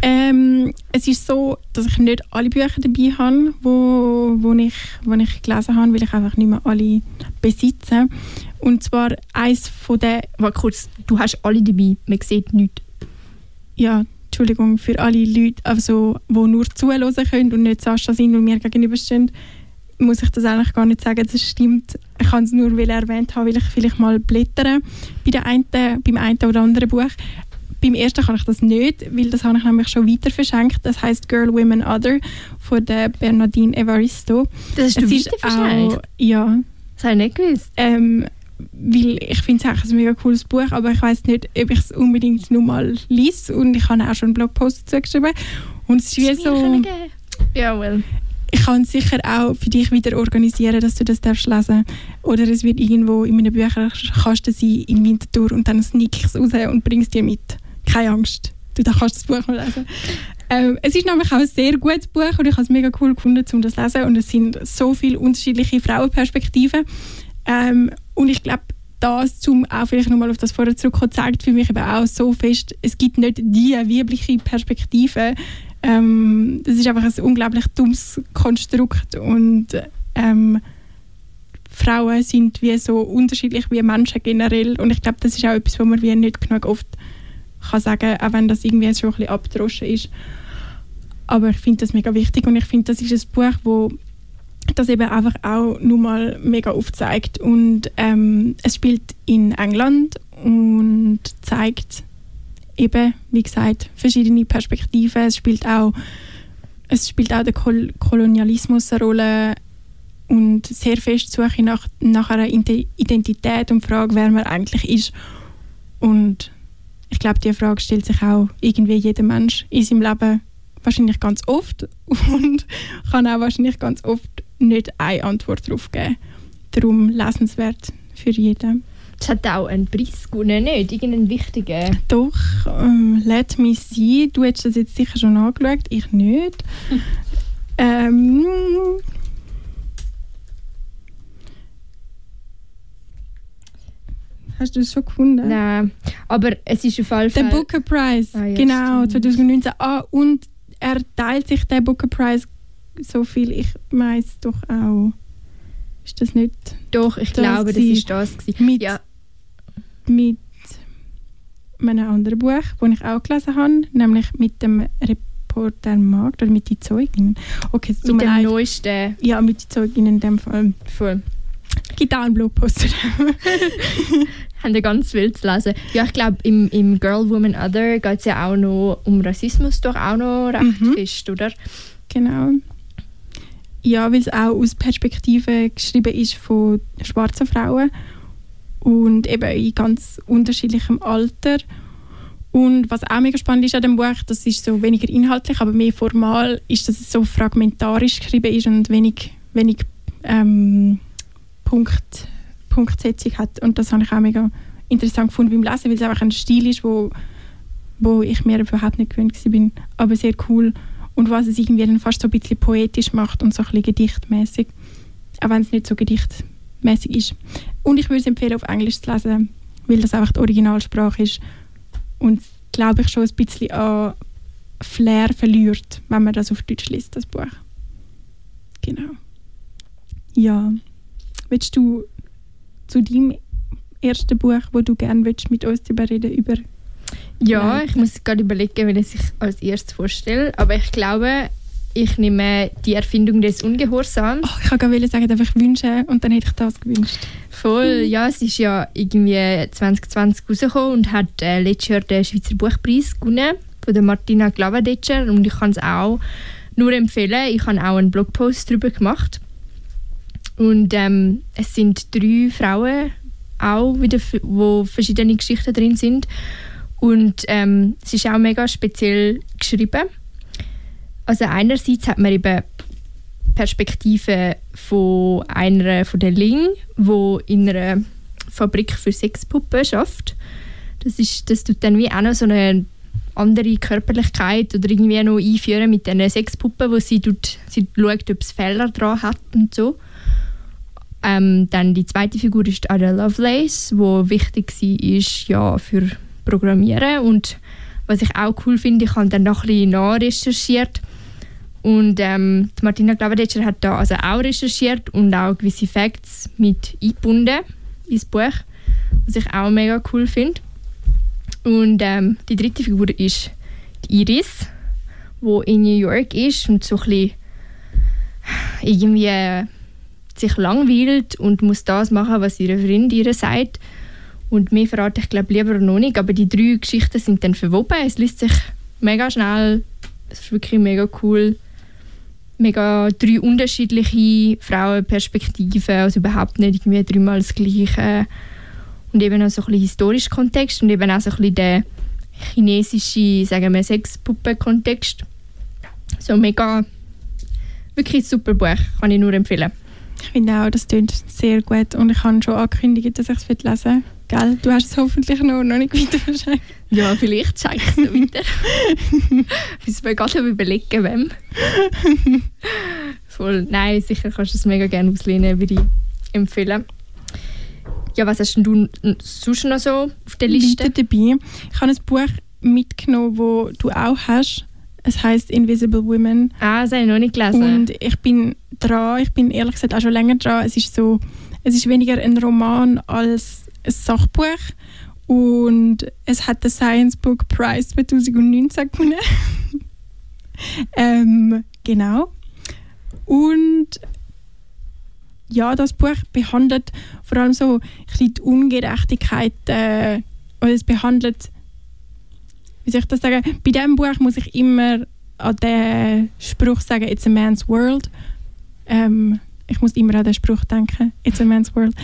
Ähm, es ist so, dass ich nicht alle Bücher dabei habe, wo, wo, ich, wo ich gelesen habe, weil ich einfach nicht mehr alle besitze. Und zwar eins von den, Warte kurz, du hast alle dabei, man sieht nichts. ja, Entschuldigung, für alle Leute, also, die nur zuhören können und nicht Sascha sind und mir gegenüberstehen, muss ich das eigentlich gar nicht sagen, das stimmt. Ich kann es nur weil erwähnt haben, weil ich vielleicht mal blättere bei einen, beim einen oder anderen Buch. Beim ersten kann ich das nicht, weil das habe ich nämlich schon weiter verschenkt. Das heißt Girl, Women, Other von der Bernadine Evaristo. Das hast du Es weiter verschenkt? Ja, Das habe ich nicht gewusst. ähm, weil ich finde es eigentlich ein mega cooles Buch, aber ich weiß nicht, ob ich es unbedingt nur mal lese und ich habe auch schon einen Blogpost dazu geschrieben und es ist wie so, Ja, well. ich kann es sicher auch für dich wieder organisieren, dass du das darfst lesen oder es wird irgendwo in meinem Bücherkasten sein in Winterthur und dann sneak ich es raus und bringe es dir mit. Keine Angst, du da kannst das Buch mal lesen. Ähm, es ist nämlich auch ein sehr gutes Buch und ich habe es mega cool gefunden, um das zu lesen. Und es sind so viele unterschiedliche Frauenperspektiven. Ähm, und ich glaube, das, um auch vielleicht nochmal auf das vorher zurückzukommen, zeigt für mich eben auch so fest, es gibt nicht die weibliche Perspektive. Ähm, das ist einfach ein unglaublich dummes Konstrukt und ähm, Frauen sind wie so unterschiedlich wie Menschen generell und ich glaube, das ist auch etwas, was man wie nicht genug oft kann sagen, auch wenn das irgendwie schon ein bisschen abgedroschen ist. Aber ich finde das mega wichtig und ich finde, das ist ein Buch, wo das eben einfach auch nur mal mega aufzeigt. Und ähm, es spielt in England und zeigt eben, wie gesagt, verschiedene Perspektiven. Es spielt auch, es spielt auch der Kol Kolonialismus eine Rolle und sehr fest Suche nach, nach einer Identität und Frage, wer man eigentlich ist. Und ich glaube, diese Frage stellt sich auch irgendwie jeder Mensch in seinem Leben wahrscheinlich ganz oft und kann auch wahrscheinlich ganz oft nicht eine Antwort darauf geben. Darum lesenswert für jeden. Es hat auch einen Preis gewonnen, nicht? Irgendeinen wichtigen? Doch, ähm, Let Me See. Du hast das jetzt sicher schon angeschaut, ich nicht. ähm, Hast du das schon gefunden? Nein, aber es ist auf jeden Fall... Der Booker Prize, ah, ja, genau, stimmt. 2019. Ah, und er teilt sich den Booker Prize so viel ich weiß doch auch. Ist das nicht? Doch, ich das glaube, das ist das gewesen. Mit, ja. mit einem anderen Buch, das ich auch gelesen habe, nämlich mit dem Reporter Markt oder mit den Zeuginnen. Okay, mit dem leid. neuesten. Ja, mit den Zeuginnen in dem Fall. Voll. Blogpost haben ja ganz viel zu lesen. Ja, ich glaube, im, im Girl, Woman, Other geht es ja auch noch um Rassismus doch auch noch recht mhm. fest, oder? Genau. Ja, weil es auch aus Perspektive geschrieben ist von schwarzen Frauen und eben in ganz unterschiedlichem Alter. Und was auch mega spannend ist an dem Buch, das ist so weniger inhaltlich, aber mehr formal, ist, dass es so fragmentarisch geschrieben ist und wenig, wenig ähm, Punkt, Punktsetzung hat. Und das habe ich auch mega interessant gefunden beim Lesen, weil es einfach ein Stil ist, wo, wo ich mir überhaupt nicht gewöhnt war, aber sehr cool und was es irgendwie dann fast so ein bisschen poetisch macht und so ein bisschen gedichtmäßig, auch wenn es nicht so gedichtmäßig ist. Und ich würde es empfehlen, auf Englisch zu lesen, weil das einfach die Originalsprache ist und glaube ich schon ein bisschen an Flair verliert, wenn man das auf Deutsch liest, das Buch. Genau. Ja. Willst du zu deinem ersten Buch, wo du gerne willst, mit uns darüber reden, über ja, ich muss gerade überlegen, wie ich es als erstes vorstelle. Aber ich glaube, ich nehme die Erfindung des Ungehorsams. Oh, ich wollte sagen, darf ich wünschen und dann hätte ich das gewünscht. Voll, ja, es ist ja irgendwie 2020 rausgekommen und hat äh, letztes Jahr den Schweizer Buchpreis gewonnen von der Martina Glavadetscher und ich kann es auch nur empfehlen. Ich habe auch einen Blogpost darüber gemacht und ähm, es sind drei Frauen auch wieder, wo verschiedene Geschichten drin sind und ähm, es ist auch mega speziell geschrieben. Also einerseits hat man eben Perspektive von einer von der Ling, wo in einer Fabrik für Sexpuppen schafft. Das ist, das tut dann wie auch noch so eine andere Körperlichkeit oder irgendwie noch einführen mit diesen Sexpuppen, wo sie, tut, sie schaut, ob es Fehler dran hat und so. Ähm, dann die zweite Figur ist Ada Lovelace, wo wichtig sie ist ja für Programmieren und was ich auch cool finde, ich habe dann noch ein bisschen nachrecherchiert und ähm, die Martina Glavadetscher hat da also auch recherchiert und auch gewisse Facts mit eingebunden ins Buch, was ich auch mega cool finde. Und ähm, die dritte Figur ist die Iris, wo in New York ist und so ein bisschen irgendwie äh, sich langweilt und muss das machen, was ihre Freund ihr sagt. Und mehr verrate ich glaube lieber noch nicht, aber die drei Geschichten sind dann verwoben. Es liest sich mega schnell, es ist wirklich mega cool. Mega drei unterschiedliche Frauenperspektiven, also überhaupt nicht irgendwie dreimal das Gleiche. Und eben auch so ein bisschen historischer Kontext und eben auch so ein bisschen der chinesische, sagen wir, Sexpuppen-Kontext. So mega, wirklich super Buch, kann ich nur empfehlen. Ich finde auch, das klingt sehr gut und ich habe schon angekündigt, dass ich es lesen will. Gell? Du hast es hoffentlich noch, noch nicht weiter wahrscheinlich. Ja, vielleicht schenke ich es noch weiter. Bis wir gerade überlegen, wem. Voll. Nein, sicher kannst du es mega gerne auslehnen, würde ich empfehlen. Ja, was hast du sonst noch so auf der Liste? Weiter dabei. Ich habe ein Buch mitgenommen, das du auch hast. Es heißt Invisible Women. Ah, das habe ich noch nicht gelesen. Und ich bin dran, ich bin ehrlich gesagt auch schon länger dran. Es ist so, es ist weniger ein Roman als ein Sachbuch. Und es hat den Science Book Prize 2019 gewonnen. ähm, genau. Und ja, das Buch behandelt vor allem so ein bisschen die Ungerechtigkeit äh, oder es behandelt, wie soll ich das sagen, bei diesem Buch muss ich immer an den Spruch sagen, it's a man's world. Ähm, ich muss immer an den Spruch denken, it's a man's world.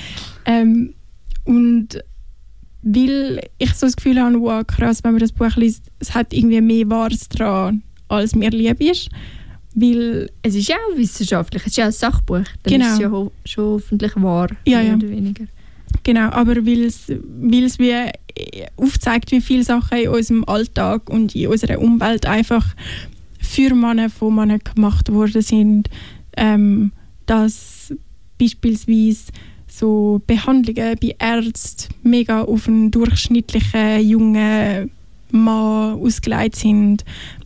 Ähm, und weil ich so das Gefühl habe, wow, krass, wenn man das Buch liest, es hat irgendwie mehr Wahres dran, als mir lieb ist. Weil, es ist ja auch wissenschaftlich, es ist ja ein Sachbuch. Dann Genau. ist es ja ho schon hoffentlich wahr, Ja, mehr ja. oder weniger. Genau, aber weil es wie äh, aufzeigt, wie viele Sachen in unserem Alltag und in unserer Umwelt einfach für Männer von Männern gemacht worden sind, ähm, dass beispielsweise so Behandlungen bei Ärzten mega auf einen durchschnittlichen jungen Mann ausgelegt sind,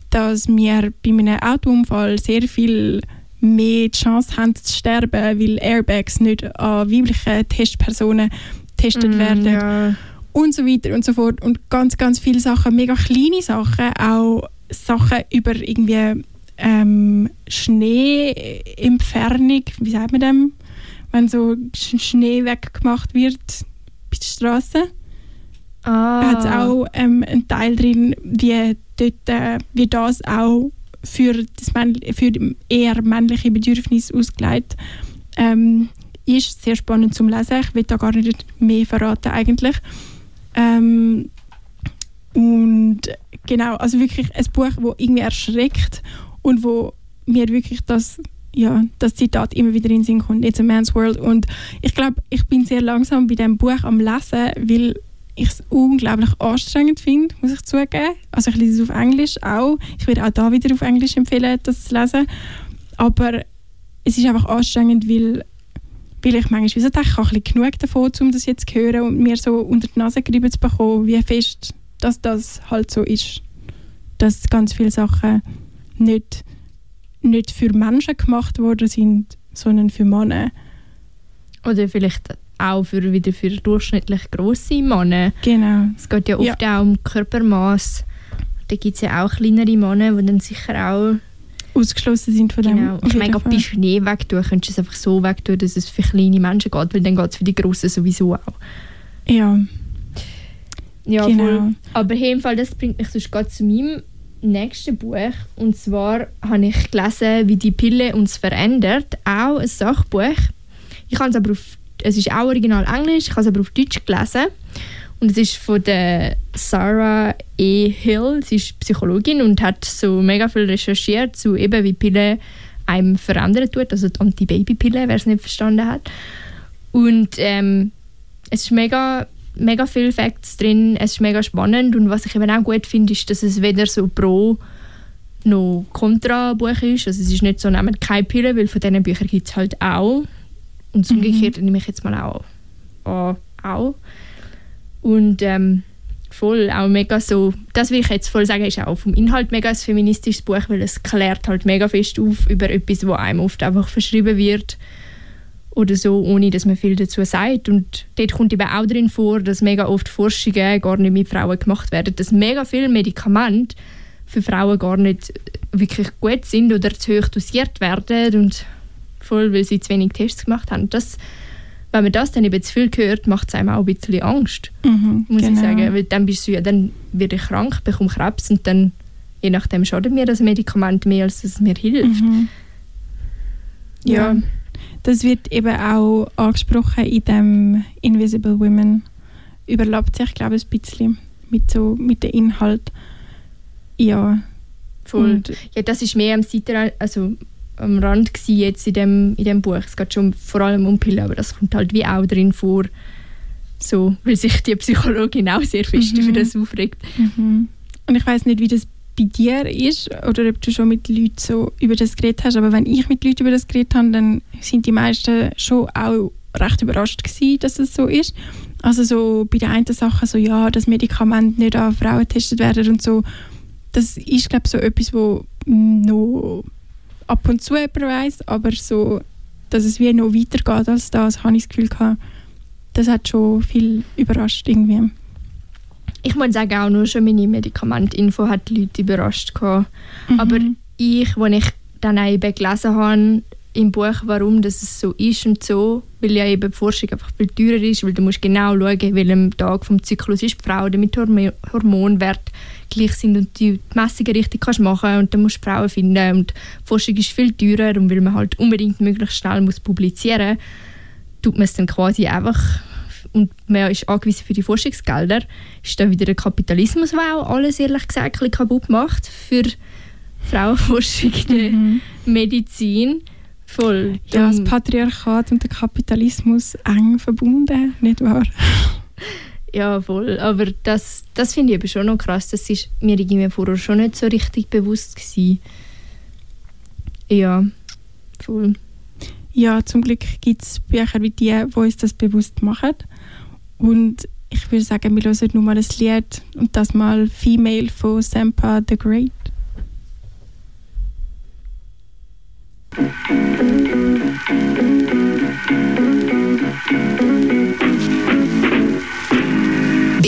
dass wir bei einem Autounfall sehr viel mehr die Chance haben zu sterben, weil Airbags nicht an weiblichen Testpersonen getestet Mm, werden Ja. und so weiter und so fort. Und ganz, ganz viele Sachen, mega kleine Sachen, auch Sachen über irgendwie ähm, Schneeentfernung, wie sagt man dem, wenn so Sch- Schnee weggemacht wird bei der Straße. Ah. hat es auch ähm, einen Teil drin, wie, dort, äh, wie das auch für, das Männ für eher männliche Bedürfnisse ausgelegt ähm, ist. Sehr spannend zum Lesen. Ich will da gar nicht mehr verraten eigentlich. Ähm, und genau, also wirklich ein Buch, das irgendwie erschreckt und wo mir wirklich das, ja, das Zitat immer wieder in den Sinn kommt, «It's a man's world». Und ich glaube, ich bin sehr langsam bei diesem Buch am Lesen, weil ich es unglaublich anstrengend finde, muss ich zugeben. Also ich lese es auf Englisch auch. Ich würde auch da wieder auf Englisch empfehlen, das zu lesen. Aber es ist einfach anstrengend, weil, weil ich manchmal so denke, ich habe genug davon, um das jetzt zu hören und mir so unter die Nase gerieben zu bekommen, wie fest dass das halt so ist. Dass ganz viele Sachen nicht, nicht für Menschen gemacht worden sind, sondern für Männer. Oder vielleicht auch für, wieder für durchschnittlich grosse Männer. Genau. Es geht ja oft auch um Körpermaß. Da gibt es ja auch kleinere Männer, die dann sicher auch... Ausgeschlossen sind von dem. Genau. auf Ich meine, jeden gerade bei. Schnee wegtun, könntest du es einfach so wegtun, dass es für kleine Menschen geht, weil dann geht es für die Grossen sowieso auch. Ja, Ja, genau. voll. Aber in jedem Fall, das bringt mich sonst gerade zu meinem nächsten Buch. Und zwar habe ich gelesen, wie die Pille uns verändert. Auch ein Sachbuch. Ich habe es aber auf, es ist auch original Englisch, ich habe es aber auf Deutsch gelesen. Und es ist von der Sarah E. Hill. Sie ist Psychologin und hat so mega viel recherchiert zu eben, wie Pille einem verändern tut. Also die Anti-Baby-Pille, wer es nicht verstanden hat. Und ähm, es ist mega, mega viele Facts drin. Es ist mega spannend. Und was ich eben auch gut finde, ist, dass es weder so pro noch kontra Buch ist. Also es ist nicht so, nehmt keine Pille, weil von diesen Büchern gibt es halt auch. Und das umgekehrt nehme ich jetzt mal auch an. Auch. Und ähm, voll auch mega so, das will ich jetzt voll sagen, ist auch vom Inhalt mega ein feministisches Buch, weil es klärt halt mega fest auf über etwas, wo einem oft einfach verschrieben wird oder so, ohne dass man viel dazu sagt. Und dort kommt eben auch drin vor, dass mega oft Forschungen gar nicht mit Frauen gemacht werden, dass mega viele Medikamente für Frauen gar nicht wirklich gut sind oder zu hoch dosiert werden und voll, weil sie zu wenig Tests gemacht haben. Das, wenn man das dann eben zu viel hört, macht es einem auch ein bisschen Angst, Mhm, muss genau. ich sagen. Weil dann bist du ja, dann werde ich krank, bekomme Krebs und dann, je nachdem, schadet mir das Medikament mehr, als es mir hilft. Mhm. Ja. Ja. Das wird eben auch angesprochen in dem Invisible Women. Überlappt sich, glaube ich, ein bisschen mit, so, mit dem Inhalt. Ja. Voll. Und, Ja, das ist mehr am Seite, also am Rand gsi jetzt in dem, in dem Buch. Es geht schon vor allem um Pillen, aber das kommt halt wie auch drin vor. So, weil sich die Psychologin auch sehr fest Mhm. über das aufregt. Mhm. Und ich weiß nicht, wie das bei dir ist oder ob du schon mit Leuten so über das geredet hast, aber wenn ich mit Leuten über das geredet habe, dann sind die meisten schon auch recht überrascht gewesen, dass es so ist. Also so bei der einen Sache so, ja, dass Medikamente nicht an Frauen getestet werden und so, das ist glaube ich so etwas, wo noch ab und zu weiss, aber so, dass es wie noch weitergeht als das, habe ich das Gefühl gehabt, das hat schon viel überrascht irgendwie. Ich muss sagen, auch nur schon meine Medikamentinfo hat die Leute überrascht. Gehabt. Aber Mhm. ich, als ich dann auch eben gelesen habe im Buch, warum das es so ist und so, weil ja eben die Forschung einfach viel teurer ist, weil du musst genau schauen, welchem Tag vom Zyklus ist die Frau, damit die Hormo- Hormonwerte gleich sind und du die Messungen richtig kannst machen und dann musst du Frauen finden und die Forschung ist viel teurer und weil man halt unbedingt möglichst schnell muss publizieren tut man es dann quasi einfach und man ist angewiesen für die Forschungsgelder, ist dann wieder der Kapitalismus, der auch alles ehrlich gesagt ein kaputt macht für Frauenforschung in der Mhm. Medizin. Voll. Ja, das Patriarchat und der Kapitalismus eng verbunden, nicht wahr? Ja, voll. Aber das, das finde ich eben schon noch krass. Das ist mir irgendwie vorher schon nicht so richtig bewusst gewesen. Ja, voll. Ja, zum Glück gibt es Bücher wie die, die uns das bewusst machen. Und ich würde sagen, wir hören nur mal ein Lied und das mal Female von Sampa the Great.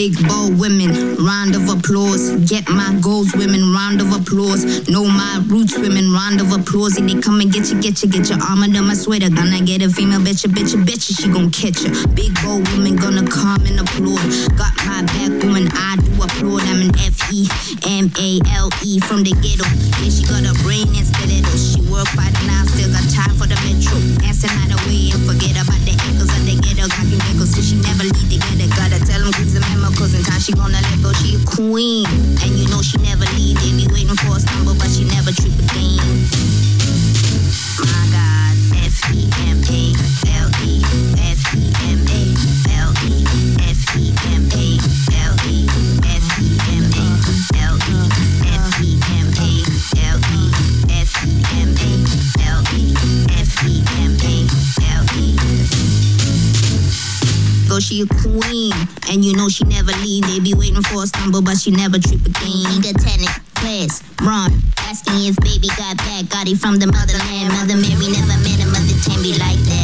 Big bold women, round of applause. Get my goals, women, round of applause. Know my roots, women, round of applause. If they come and get you, get you, get your arm under my sweater. Gonna get a female, betcha, betcha, betcha, she gon' catch ya. Big bold women, gonna come and applaud. Got my back, woman, I do applaud. I'm an F E M A L E from the ghetto. Yeah, she got a brain and stiletto. She work five now, still got time for the metro. Dancing out the way and forget about the echoes of the ghetto. Got can get so she never leave together. Gotta tell them kids the memo, cause in time she gonna let go. She a queen, and you know she never leave. They be waiting for a stumble, but she never trip again. My God, F Go, she a queen, and you know she never leave. They be waiting for a stumble, but she never trip again. Nigga tenant, class, run. Asking if baby got back, got it from the motherland. Mother Mary never met a mother can like that.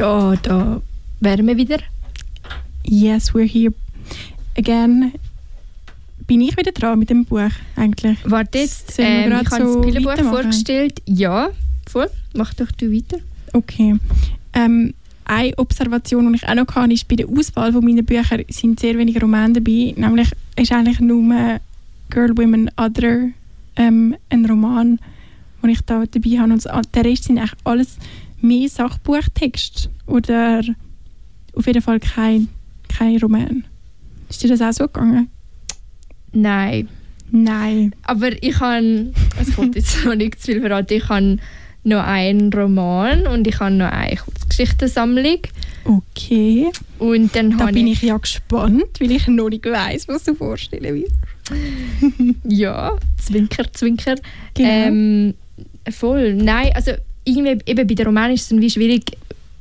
Ja, da wären wir wieder. Yes, we're here again. Bin ich wieder dran mit dem Buch eigentlich? Warte jetzt, grad ich habe so das Pillenbuch vorgestellt. Ja, voll. Mach doch du weiter. Okay. Ähm, eine Observation, die ich auch noch kann, ist, bei der Auswahl von meinen Büchern sind sehr wenige Romane dabei. Nämlich ist eigentlich nur Girl, Women, Other ähm, ein Roman, den ich da dabei habe. Und der Rest sind eigentlich alles mehr Sachbuchtexte oder auf jeden Fall kein, kein Roman. Ist dir das auch so gegangen? Nein. Nein. Aber ich habe, es kommt jetzt noch nicht zu viel verraten, ich habe noch einen Roman und ich habe noch eine Kurzgeschichtensammlung. Okay. Und dann Da bin ich ja gespannt, weil ich noch nicht weiss, was du vorstellen willst. Ja, Zwinker, Zwinker. Genau. Ähm, voll. Nein, also irgendwie eben bei den Romanen ist es dann wie schwierig,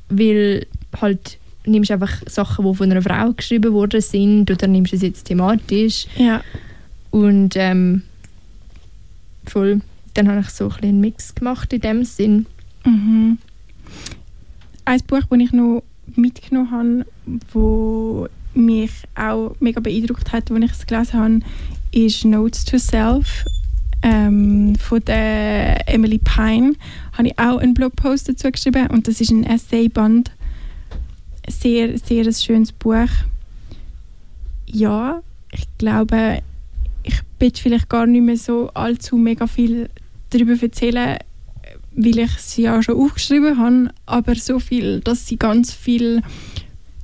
weil halt nimmst du einfach Sachen, die von einer Frau geschrieben worden sind oder nimmst es jetzt thematisch ja. und ähm, voll. Dann habe ich so ein bisschen einen Mix gemacht in dem Sinn. Mhm. Ein Buch, das ich noch mitgenommen habe, das mich auch mega beeindruckt hat, als ich es gelesen habe, ist Notes to Self ähm, von der Emily Pine habe ich auch einen Blogpost dazu geschrieben und das ist ein Essayband. Sehr, sehr ein schönes Buch. Ja, ich glaube, ich bitte vielleicht gar nicht mehr so allzu mega viel darüber erzählen, weil ich sie ja schon aufgeschrieben habe, aber so viel, dass sie ganz viel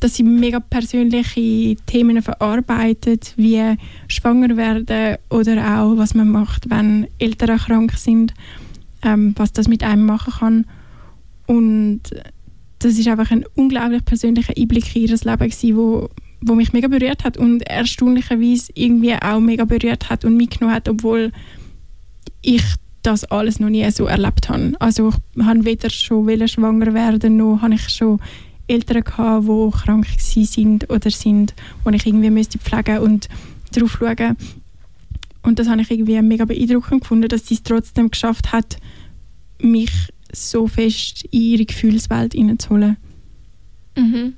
dass sie mega persönliche Themen verarbeitet, wie schwanger werden oder auch, was man macht, wenn Eltern krank sind, ähm, was das mit einem machen kann. Und das ist einfach ein unglaublich persönlicher Einblick in ihr Leben gewesen, wo, wo mich mega berührt hat und erstaunlicherweise irgendwie auch mega berührt hat und mitgenommen hat, obwohl ich das alles noch nie so erlebt habe. Also ich habe weder schon schwanger werden, noch habe ich schon Eltern gehabt, die krank sind oder sind, die ich irgendwie müsste pflegen und darauf schauen. Und das habe ich irgendwie mega beeindruckend gefunden, dass sie es trotzdem geschafft hat, mich so fest in ihre Gefühlswelt hineinzuholen. Mhm.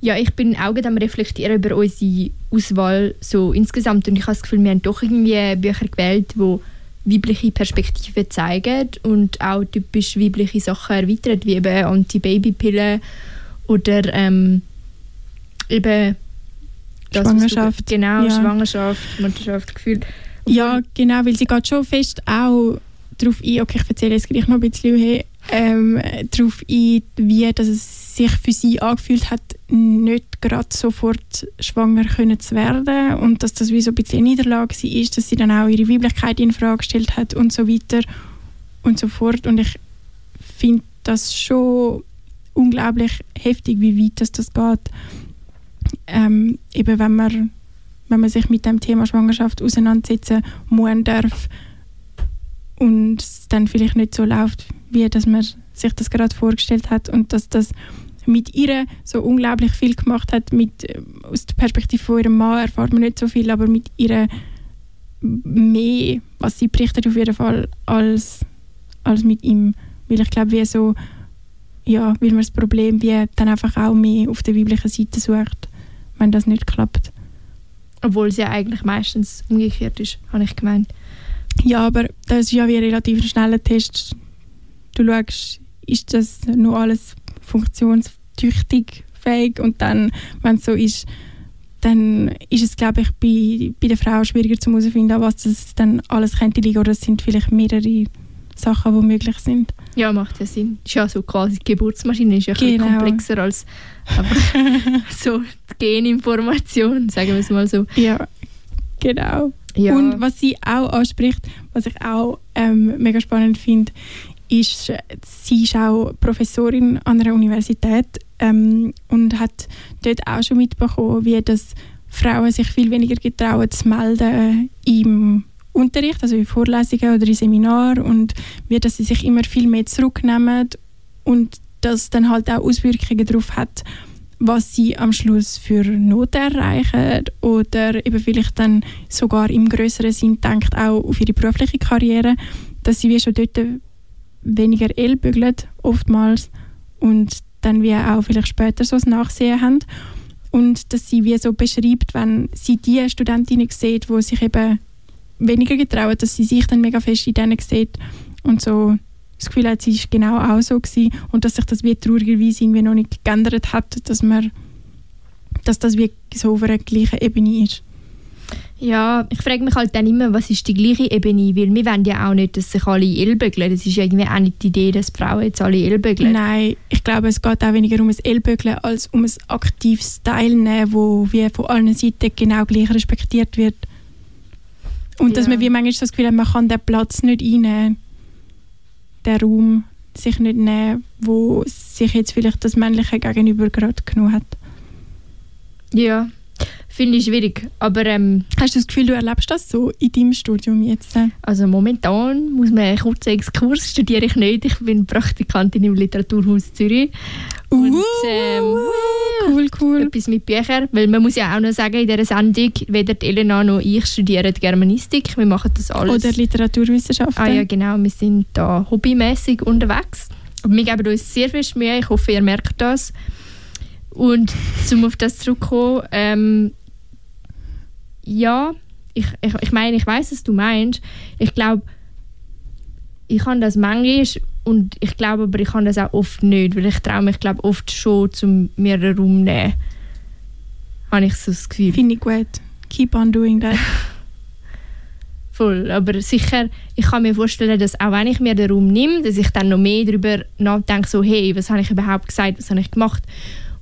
Ja, ich bin auch am reflektieren über unsere Auswahl so insgesamt und ich habe das Gefühl, wir haben doch irgendwie Bücher gewählt, die weibliche Perspektiven zeigen und auch typisch weibliche Sachen erweitern, wie eben Anti-Baby-Pillen oder ähm, eben das, Schwangerschaft. Du, genau, ja. Schwangerschaft, Mutterschaft, Gefühl. Ja, genau, weil sie geht schon fest auch darauf ein, okay, ich erzähle jetzt gleich noch ein bisschen hey, ähm, darauf ein, wie dass es sich für sie angefühlt hat, nicht gerade sofort schwanger können zu werden und dass das wie so ein bisschen eine Niederlage war, ist, dass sie dann auch ihre Weiblichkeit in Frage gestellt hat und so weiter und so fort und ich finde das schon unglaublich heftig, wie weit das, das geht. Ähm, eben wenn man, wenn man sich mit dem Thema Schwangerschaft auseinandersetzen muss, darf und es dann vielleicht nicht so läuft, wie dass man sich das gerade vorgestellt hat und dass das mit ihr so unglaublich viel gemacht hat. Mit, äh, aus der Perspektive von ihrem Mann erfahrt man nicht so viel, aber mit ihr mehr, was sie berichtet auf jeden Fall, als, als mit ihm. Weil ich glaube, wie so ja, weil man das Problem wie dann einfach auch mehr auf der weiblichen Seite sucht, wenn das nicht klappt. Obwohl es ja eigentlich meistens umgekehrt ist, habe ich gemeint. Ja, aber das ist ja wie ein relativ schneller Test. Du schaust, ist das noch alles funktionstüchtig, fähig und dann, wenn es so ist, dann ist es, glaube ich, bei, bei der Frau schwieriger zu herausfinden, was das dann alles könnte liegen oder es sind vielleicht mehrere Sachen, die möglich sind. Ja, macht ja Sinn. Ist ja so quasi die Geburtsmaschine ist ja genau. ein komplexer als so die Geninformation, sagen wir es mal so. Ja, genau. Ja. Und was sie auch anspricht, was ich auch ähm, mega spannend finde, ist, sie ist auch Professorin an einer Universität ähm, und hat dort auch schon mitbekommen, wie das Frauen sich viel weniger getrauen zu melden im Unterricht, also in Vorlesungen oder in Seminaren und wie dass sie sich immer viel mehr zurücknehmen und das dann halt auch Auswirkungen darauf hat, was sie am Schluss für Noten erreichen oder eben vielleicht dann sogar im größeren Sinn denkt auch auf ihre berufliche Karriere, dass sie wie schon dort weniger ellbügeln oftmals und dann wie auch vielleicht später so das Nachsehen haben und dass sie wie so beschreibt, wenn sie die Studentinnen sieht, wo sich eben weniger getrauen, dass sie sich dann mega fest in denen sieht und so das Gefühl hat, sie ist genau auch so gewesen und dass sich das wie traurigerweise irgendwie noch nicht geändert hat, dass man dass das wie so auf einer gleichen Ebene ist. Ja, ich frage mich halt dann immer, was ist die gleiche Ebene, weil wir wollen ja auch nicht, dass sich alle Ellbögeln. Das ist irgendwie auch nicht die Idee, dass Frauen jetzt alle Ellbögeln. Nein, ich glaube, es geht auch weniger um ein Ellbögeln als um ein aktives Teilnehmen, wo wie von allen Seiten genau gleich respektiert wird. Und ja. dass man wie manchmal das Gefühl hat, man kann den Platz nicht einnehmen, den Raum sich nicht nehmen, wo sich jetzt vielleicht das männliche Gegenüber gerade genommen hat. Ja, finde ich schwierig. Aber, ähm, Hast du das Gefühl, du erlebst das so in deinem Studium jetzt? Also momentan muss man einen kurzen Exkurs studiere ich nicht. Ich bin Praktikantin im Literaturhaus Zürich. Und, ähm, cool, cool. Etwas mit Büchern. Weil man muss ja auch noch sagen, in dieser Sendung, weder die Elena noch ich studieren Germanistik. Wir machen das alles. Oder Literaturwissenschaften. Ah ja, genau. Wir sind da hobbymäßig unterwegs. Und wir geben uns sehr viel Mühe. Ich hoffe, ihr merkt das. Und um auf das zurückzukommen, ähm, ja, ich, ich, ich meine, ich weiß, was du meinst. Ich glaube, ich kann das manchmal und ich glaube aber, ich kann das auch oft nicht, weil ich traue mich, glaube oft schon, um mir einen Raum zu nehmen. Habe ich so das Gefühl. Finde ich gut. Keep on doing that. Voll, aber sicher, ich kann mir vorstellen, dass auch wenn ich mir den Raum nehme, dass ich dann noch mehr darüber nachdenke, so hey, was habe ich überhaupt gesagt, was habe ich gemacht,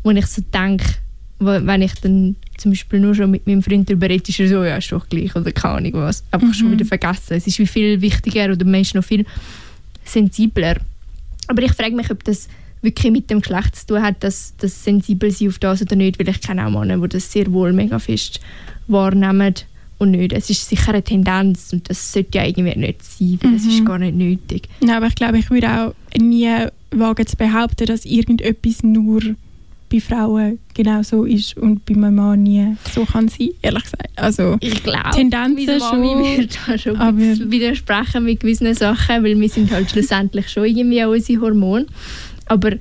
und ich so denke, wo- wenn ich dann zum Beispiel nur schon mit meinem Freund darüber rede, ist er so, ja, ist doch gleich oder keine Ahnung was. Einfach schon wieder vergessen. Es ist wie viel wichtiger oder man ist noch viel sensibler. Aber ich frage mich, ob das wirklich mit dem Geschlecht zu tun hat, dass das sensibel sein auf das oder nicht, weil ich kenne auch Männer, die das sehr wohl mega fest wahrnehmen und nicht. Es ist sicher eine Tendenz und das sollte ja irgendwie nicht sein, weil es ist gar nicht nötig. Nein, aber ich glaube, ich würde auch nie wagen zu behaupten, dass irgendetwas nur bei Frauen genau so ist und bei einem Mann nie so kann sein, ehrlich gesagt. Also, Ich glaube, Tendenzen schon, wird da schon aber- widersprechen mit gewissen Sachen, weil wir sind halt schlussendlich schon irgendwie auch unsere Hormone. Aber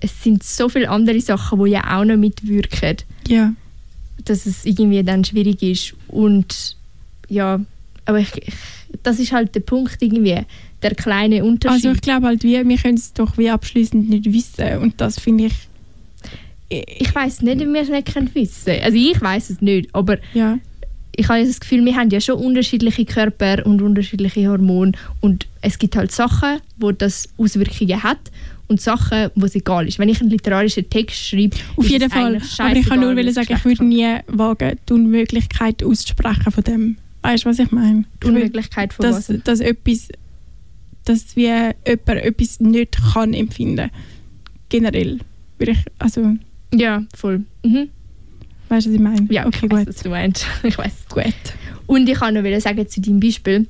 es sind so viele andere Sachen, die ja auch noch mitwirken, ja. dass es irgendwie dann schwierig ist. Und ja, aber ich, ich, das ist halt der Punkt irgendwie, der kleine Unterschied. Also ich glaube halt, wie, wir können es doch wie abschließend nicht wissen und das finde ich, ich weiß nicht, ob wir es nicht können wissen Also ich weiß es nicht, aber ja, ich habe das Gefühl, wir haben ja schon unterschiedliche Körper und unterschiedliche Hormone und es gibt halt Sachen, wo das Auswirkungen hat und Sachen, wo es egal ist. Wenn ich einen literarischen Text schreibe, auf jeden Fall. Aber ich kann nur was sagen, ich würde nie wagen, die Unmöglichkeit auszusprechen von dem. Weißt du, was ich meine? Die Unmöglichkeit von dass, was. dass etwas, dass wie jemand etwas nicht kann empfinden. Generell. Würde ich, also, Ja, voll. Mhm. weißt du, was ich meine? Ja, okay, ich weiß, gut. was du meinst. Ich weiß. Gut. Und ich kann noch sagen zu deinem Beispiel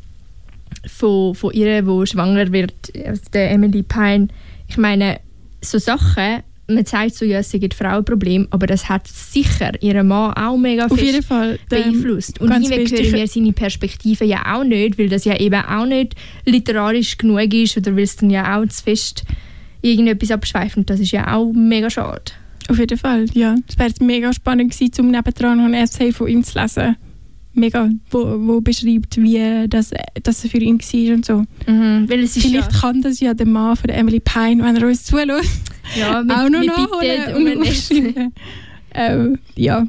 von, von ihr, die schwanger wird, also der Emily Pine. Ich meine, so Sachen, man sagt so, ja, es ein Frauenproblem, aber das hat sicher ihren Mann auch mega Auf jeden Fall. der- beeinflusst. Und fest. hören wir seine Perspektive ja auch nicht, weil das ja eben auch nicht literarisch genug ist oder weil es dann ja auch zu fest irgendetwas abschweift. Und das ist ja auch mega schade. Auf jeden Fall, ja. Es wäre mega spannend gewesen, um nebendran noch ein Essay von ihm zu lesen. Mega, wo, wo beschreibt, wie das, das für ihn war und so. Mhm, weil es ist Vielleicht kann das ja der Mann von Emily Pine, wenn er uns zulässt, ja, ja, wir, auch noch nachholen und aufschreiben. ähm, ja,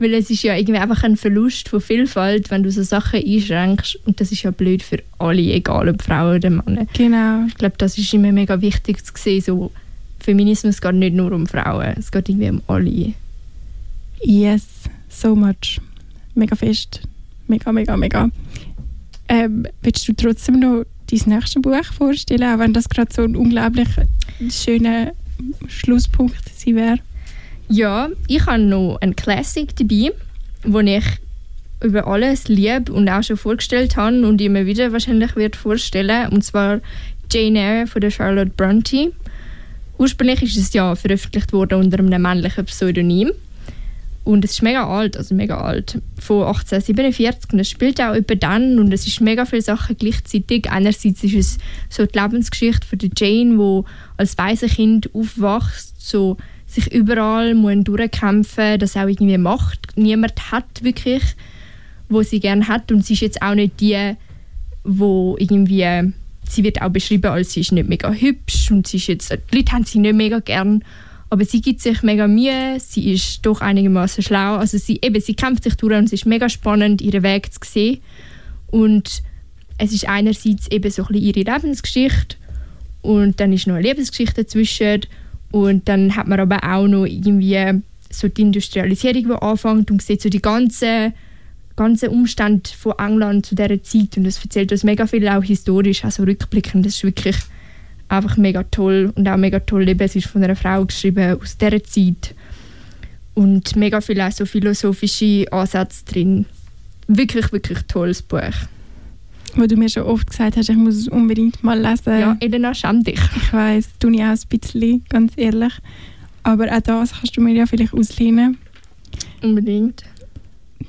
Weil es ist ja irgendwie einfach ein Verlust von Vielfalt, wenn du so Sachen einschränkst. Und das ist ja blöd für alle, egal ob Frauen oder Männer. genau. Ich glaube, das ist immer mega wichtig zu sehen. So, Feminismus geht nicht nur um Frauen, es geht irgendwie um alle. Yes, so much. Mega fest. Mega, mega, mega. Ähm, willst du trotzdem noch dein nächstes Buch vorstellen, auch wenn das gerade so ein unglaublich schöner Schlusspunkt sein wäre? Ja, ich habe noch einen Classic dabei, den ich über alles liebe und auch schon vorgestellt habe und immer wieder wahrscheinlich wird vorstellen. Und zwar Jane Eyre von der Charlotte Bronte. Ursprünglich ist es ja veröffentlicht worden unter einem männlichen Pseudonym. Und es ist mega alt, also mega alt, von 1847. Und es spielt auch etwa dann und es ist mega viele Sachen gleichzeitig. Einerseits ist es so die Lebensgeschichte von der Jane, wo als Waisenkind aufwächst, so sich überall muss durchkämpfen, das auch irgendwie macht. Niemand hat wirklich, wo sie gerne hat und sie ist jetzt auch nicht die, wo irgendwie sie wird auch beschrieben als sie ist nicht mega hübsch und sie ist jetzt die Leute haben sie nicht mega gern, aber sie gibt sich mega Mühe, sie ist doch einigermaßen schlau, also sie eben sie kämpft sich durch und es ist mega spannend ihren Weg zu sehen. Und es ist einerseits eben so ein bisschen ihre Lebensgeschichte und dann ist noch eine Lebensgeschichte dazwischen und dann hat man aber auch noch irgendwie so die Industrialisierung, die anfängt und sieht so die ganzen ganzen Umstände von England zu dieser Zeit und es erzählt uns mega viel auch historisch, also rückblickend. Das ist wirklich einfach mega toll und auch mega toll. Eben, es ist von einer Frau geschrieben aus dieser Zeit und mega viel auch so philosophische Ansätze drin. Wirklich, wirklich tolles Buch. Wo du mir schon oft gesagt hast, ich muss es unbedingt mal lesen. Ja, Elena, schäm dich. Ich weiss, tue ich auch ein bisschen, ganz ehrlich. Aber auch das kannst du mir ja vielleicht auslehnen, Unbedingt.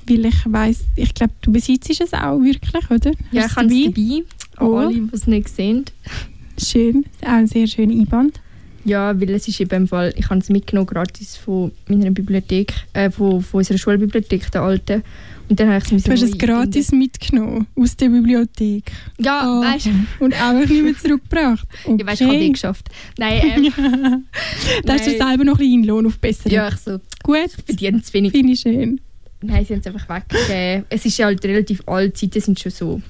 Weil ich weiss, ich glaube, du besitzt es auch wirklich, oder? Ja, Hast ich du habe es dabei. An Oh. alle, die es nicht sehen. Schön, ist auch ein sehr schöner Einband. Ja, weil es ist eben im Fall, ich habe es mitgenommen gratis von meiner Bibliothek, äh, von, von unserer Schulbibliothek, der alten. Und dann habe ich es Du hast es gratis mitgenommen aus der Bibliothek. Ja, Oh. weißt du, Und einfach nicht mehr zurückgebracht. Okay. ja, weißt, ich habe die geschafft. Nein, ähm, da hast du selber noch ein bisschen Lohn auf besser. ja, ich so, Gut, verdienen zu wenig. finde ich schön. Nein, sie haben es einfach weggegeben. Es ist ja halt relativ alt, die sind schon so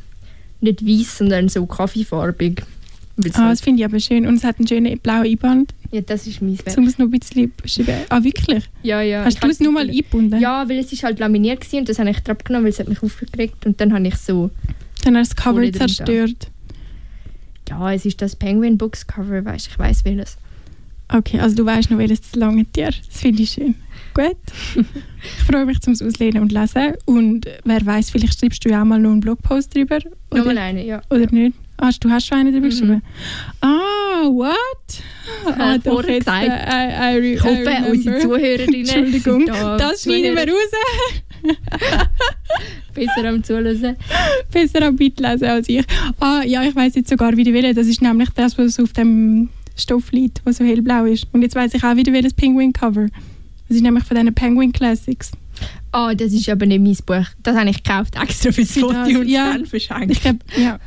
nicht weiß, sondern so kaffeefarbig. Ah, halt- das finde ich aber schön. Und es hat einen schönen blauen Einband. ja, das ist mein Werk. Um es noch ein bisschen beschreiben. Ah, wirklich? Ja, ja. Hast du es nur mal eingebunden? Ja, weil es ist halt laminiert gewesen und das habe ich drauf genommen, weil es hat mich aufgeregt und dann habe ich so, Dann hast du das Cover zerstört. ja, es ist das Penguin Books Cover, weißt ich weiß welches. Okay, also du weißt noch, welches zu lange dir. Das finde ich schön. Gut. ich freue mich zum Auslehnen und Lesen. Und wer weiß, vielleicht schreibst du ja auch mal noch einen Blogpost drüber. Nochmal Oder, eine, ja. oder nicht? Ah, du hast schon einen drüber Mhm. geschrieben? Ah, what? Ah, ich vorher gesagt. I, I, re- Ich hoffe, I unsere Zuhörerinnen Entschuldigung, da das schneiden wir raus. besser am Zuhören. Besser am Mitlesen als ich. Ah, ja, ich weiß jetzt sogar, wie die will. Das ist nämlich das, was auf dem Stoff liegt, was so hellblau ist. Und jetzt weiß ich auch wieder, welches Penguin-Cover. Das ist nämlich von diesen Penguin Classics. Ah, das ist aber nicht mein Buch. Das habe ich gekauft, extra fürs Für Foto das, und ja. dann verschenkt. Ich glaube, ja.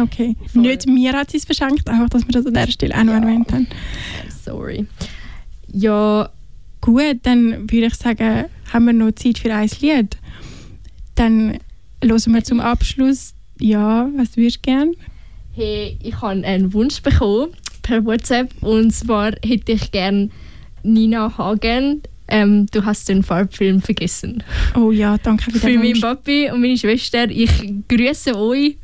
Okay. Voll. Nicht mir hat sie es verschenkt, einfach, dass wir das an dieser Stelle auch noch Ja. erwähnt haben. Sorry. Ja, Gut, dann würde ich sagen, haben wir noch Zeit für ein Lied. Dann hören wir zum Abschluss. Ja, was würdest du gern? hey, ich habe einen Wunsch bekommen per WhatsApp und zwar hätte ich gern Nina Hagen. Ähm, du hast den Farbfilm vergessen. Oh ja, danke für Für den meinen Wunsch. Papi und meine Schwester, ich grüße euch.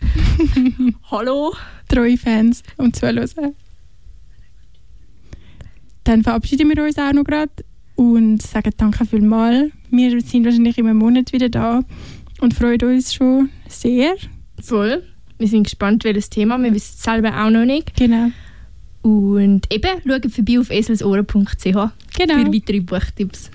Hallo. treue Fans um zuhören. Dann verabschieden wir uns auch noch gerade und sagen danke vielmals. Wir sind wahrscheinlich in einem Monat wieder da und freuen uns schon sehr. Voll. Wir sind gespannt, welches Thema. Wir wissen es selber auch noch nicht. Genau. Und eben, schaut vorbei auf eselsohren.ch genau. für weitere Buchtipps.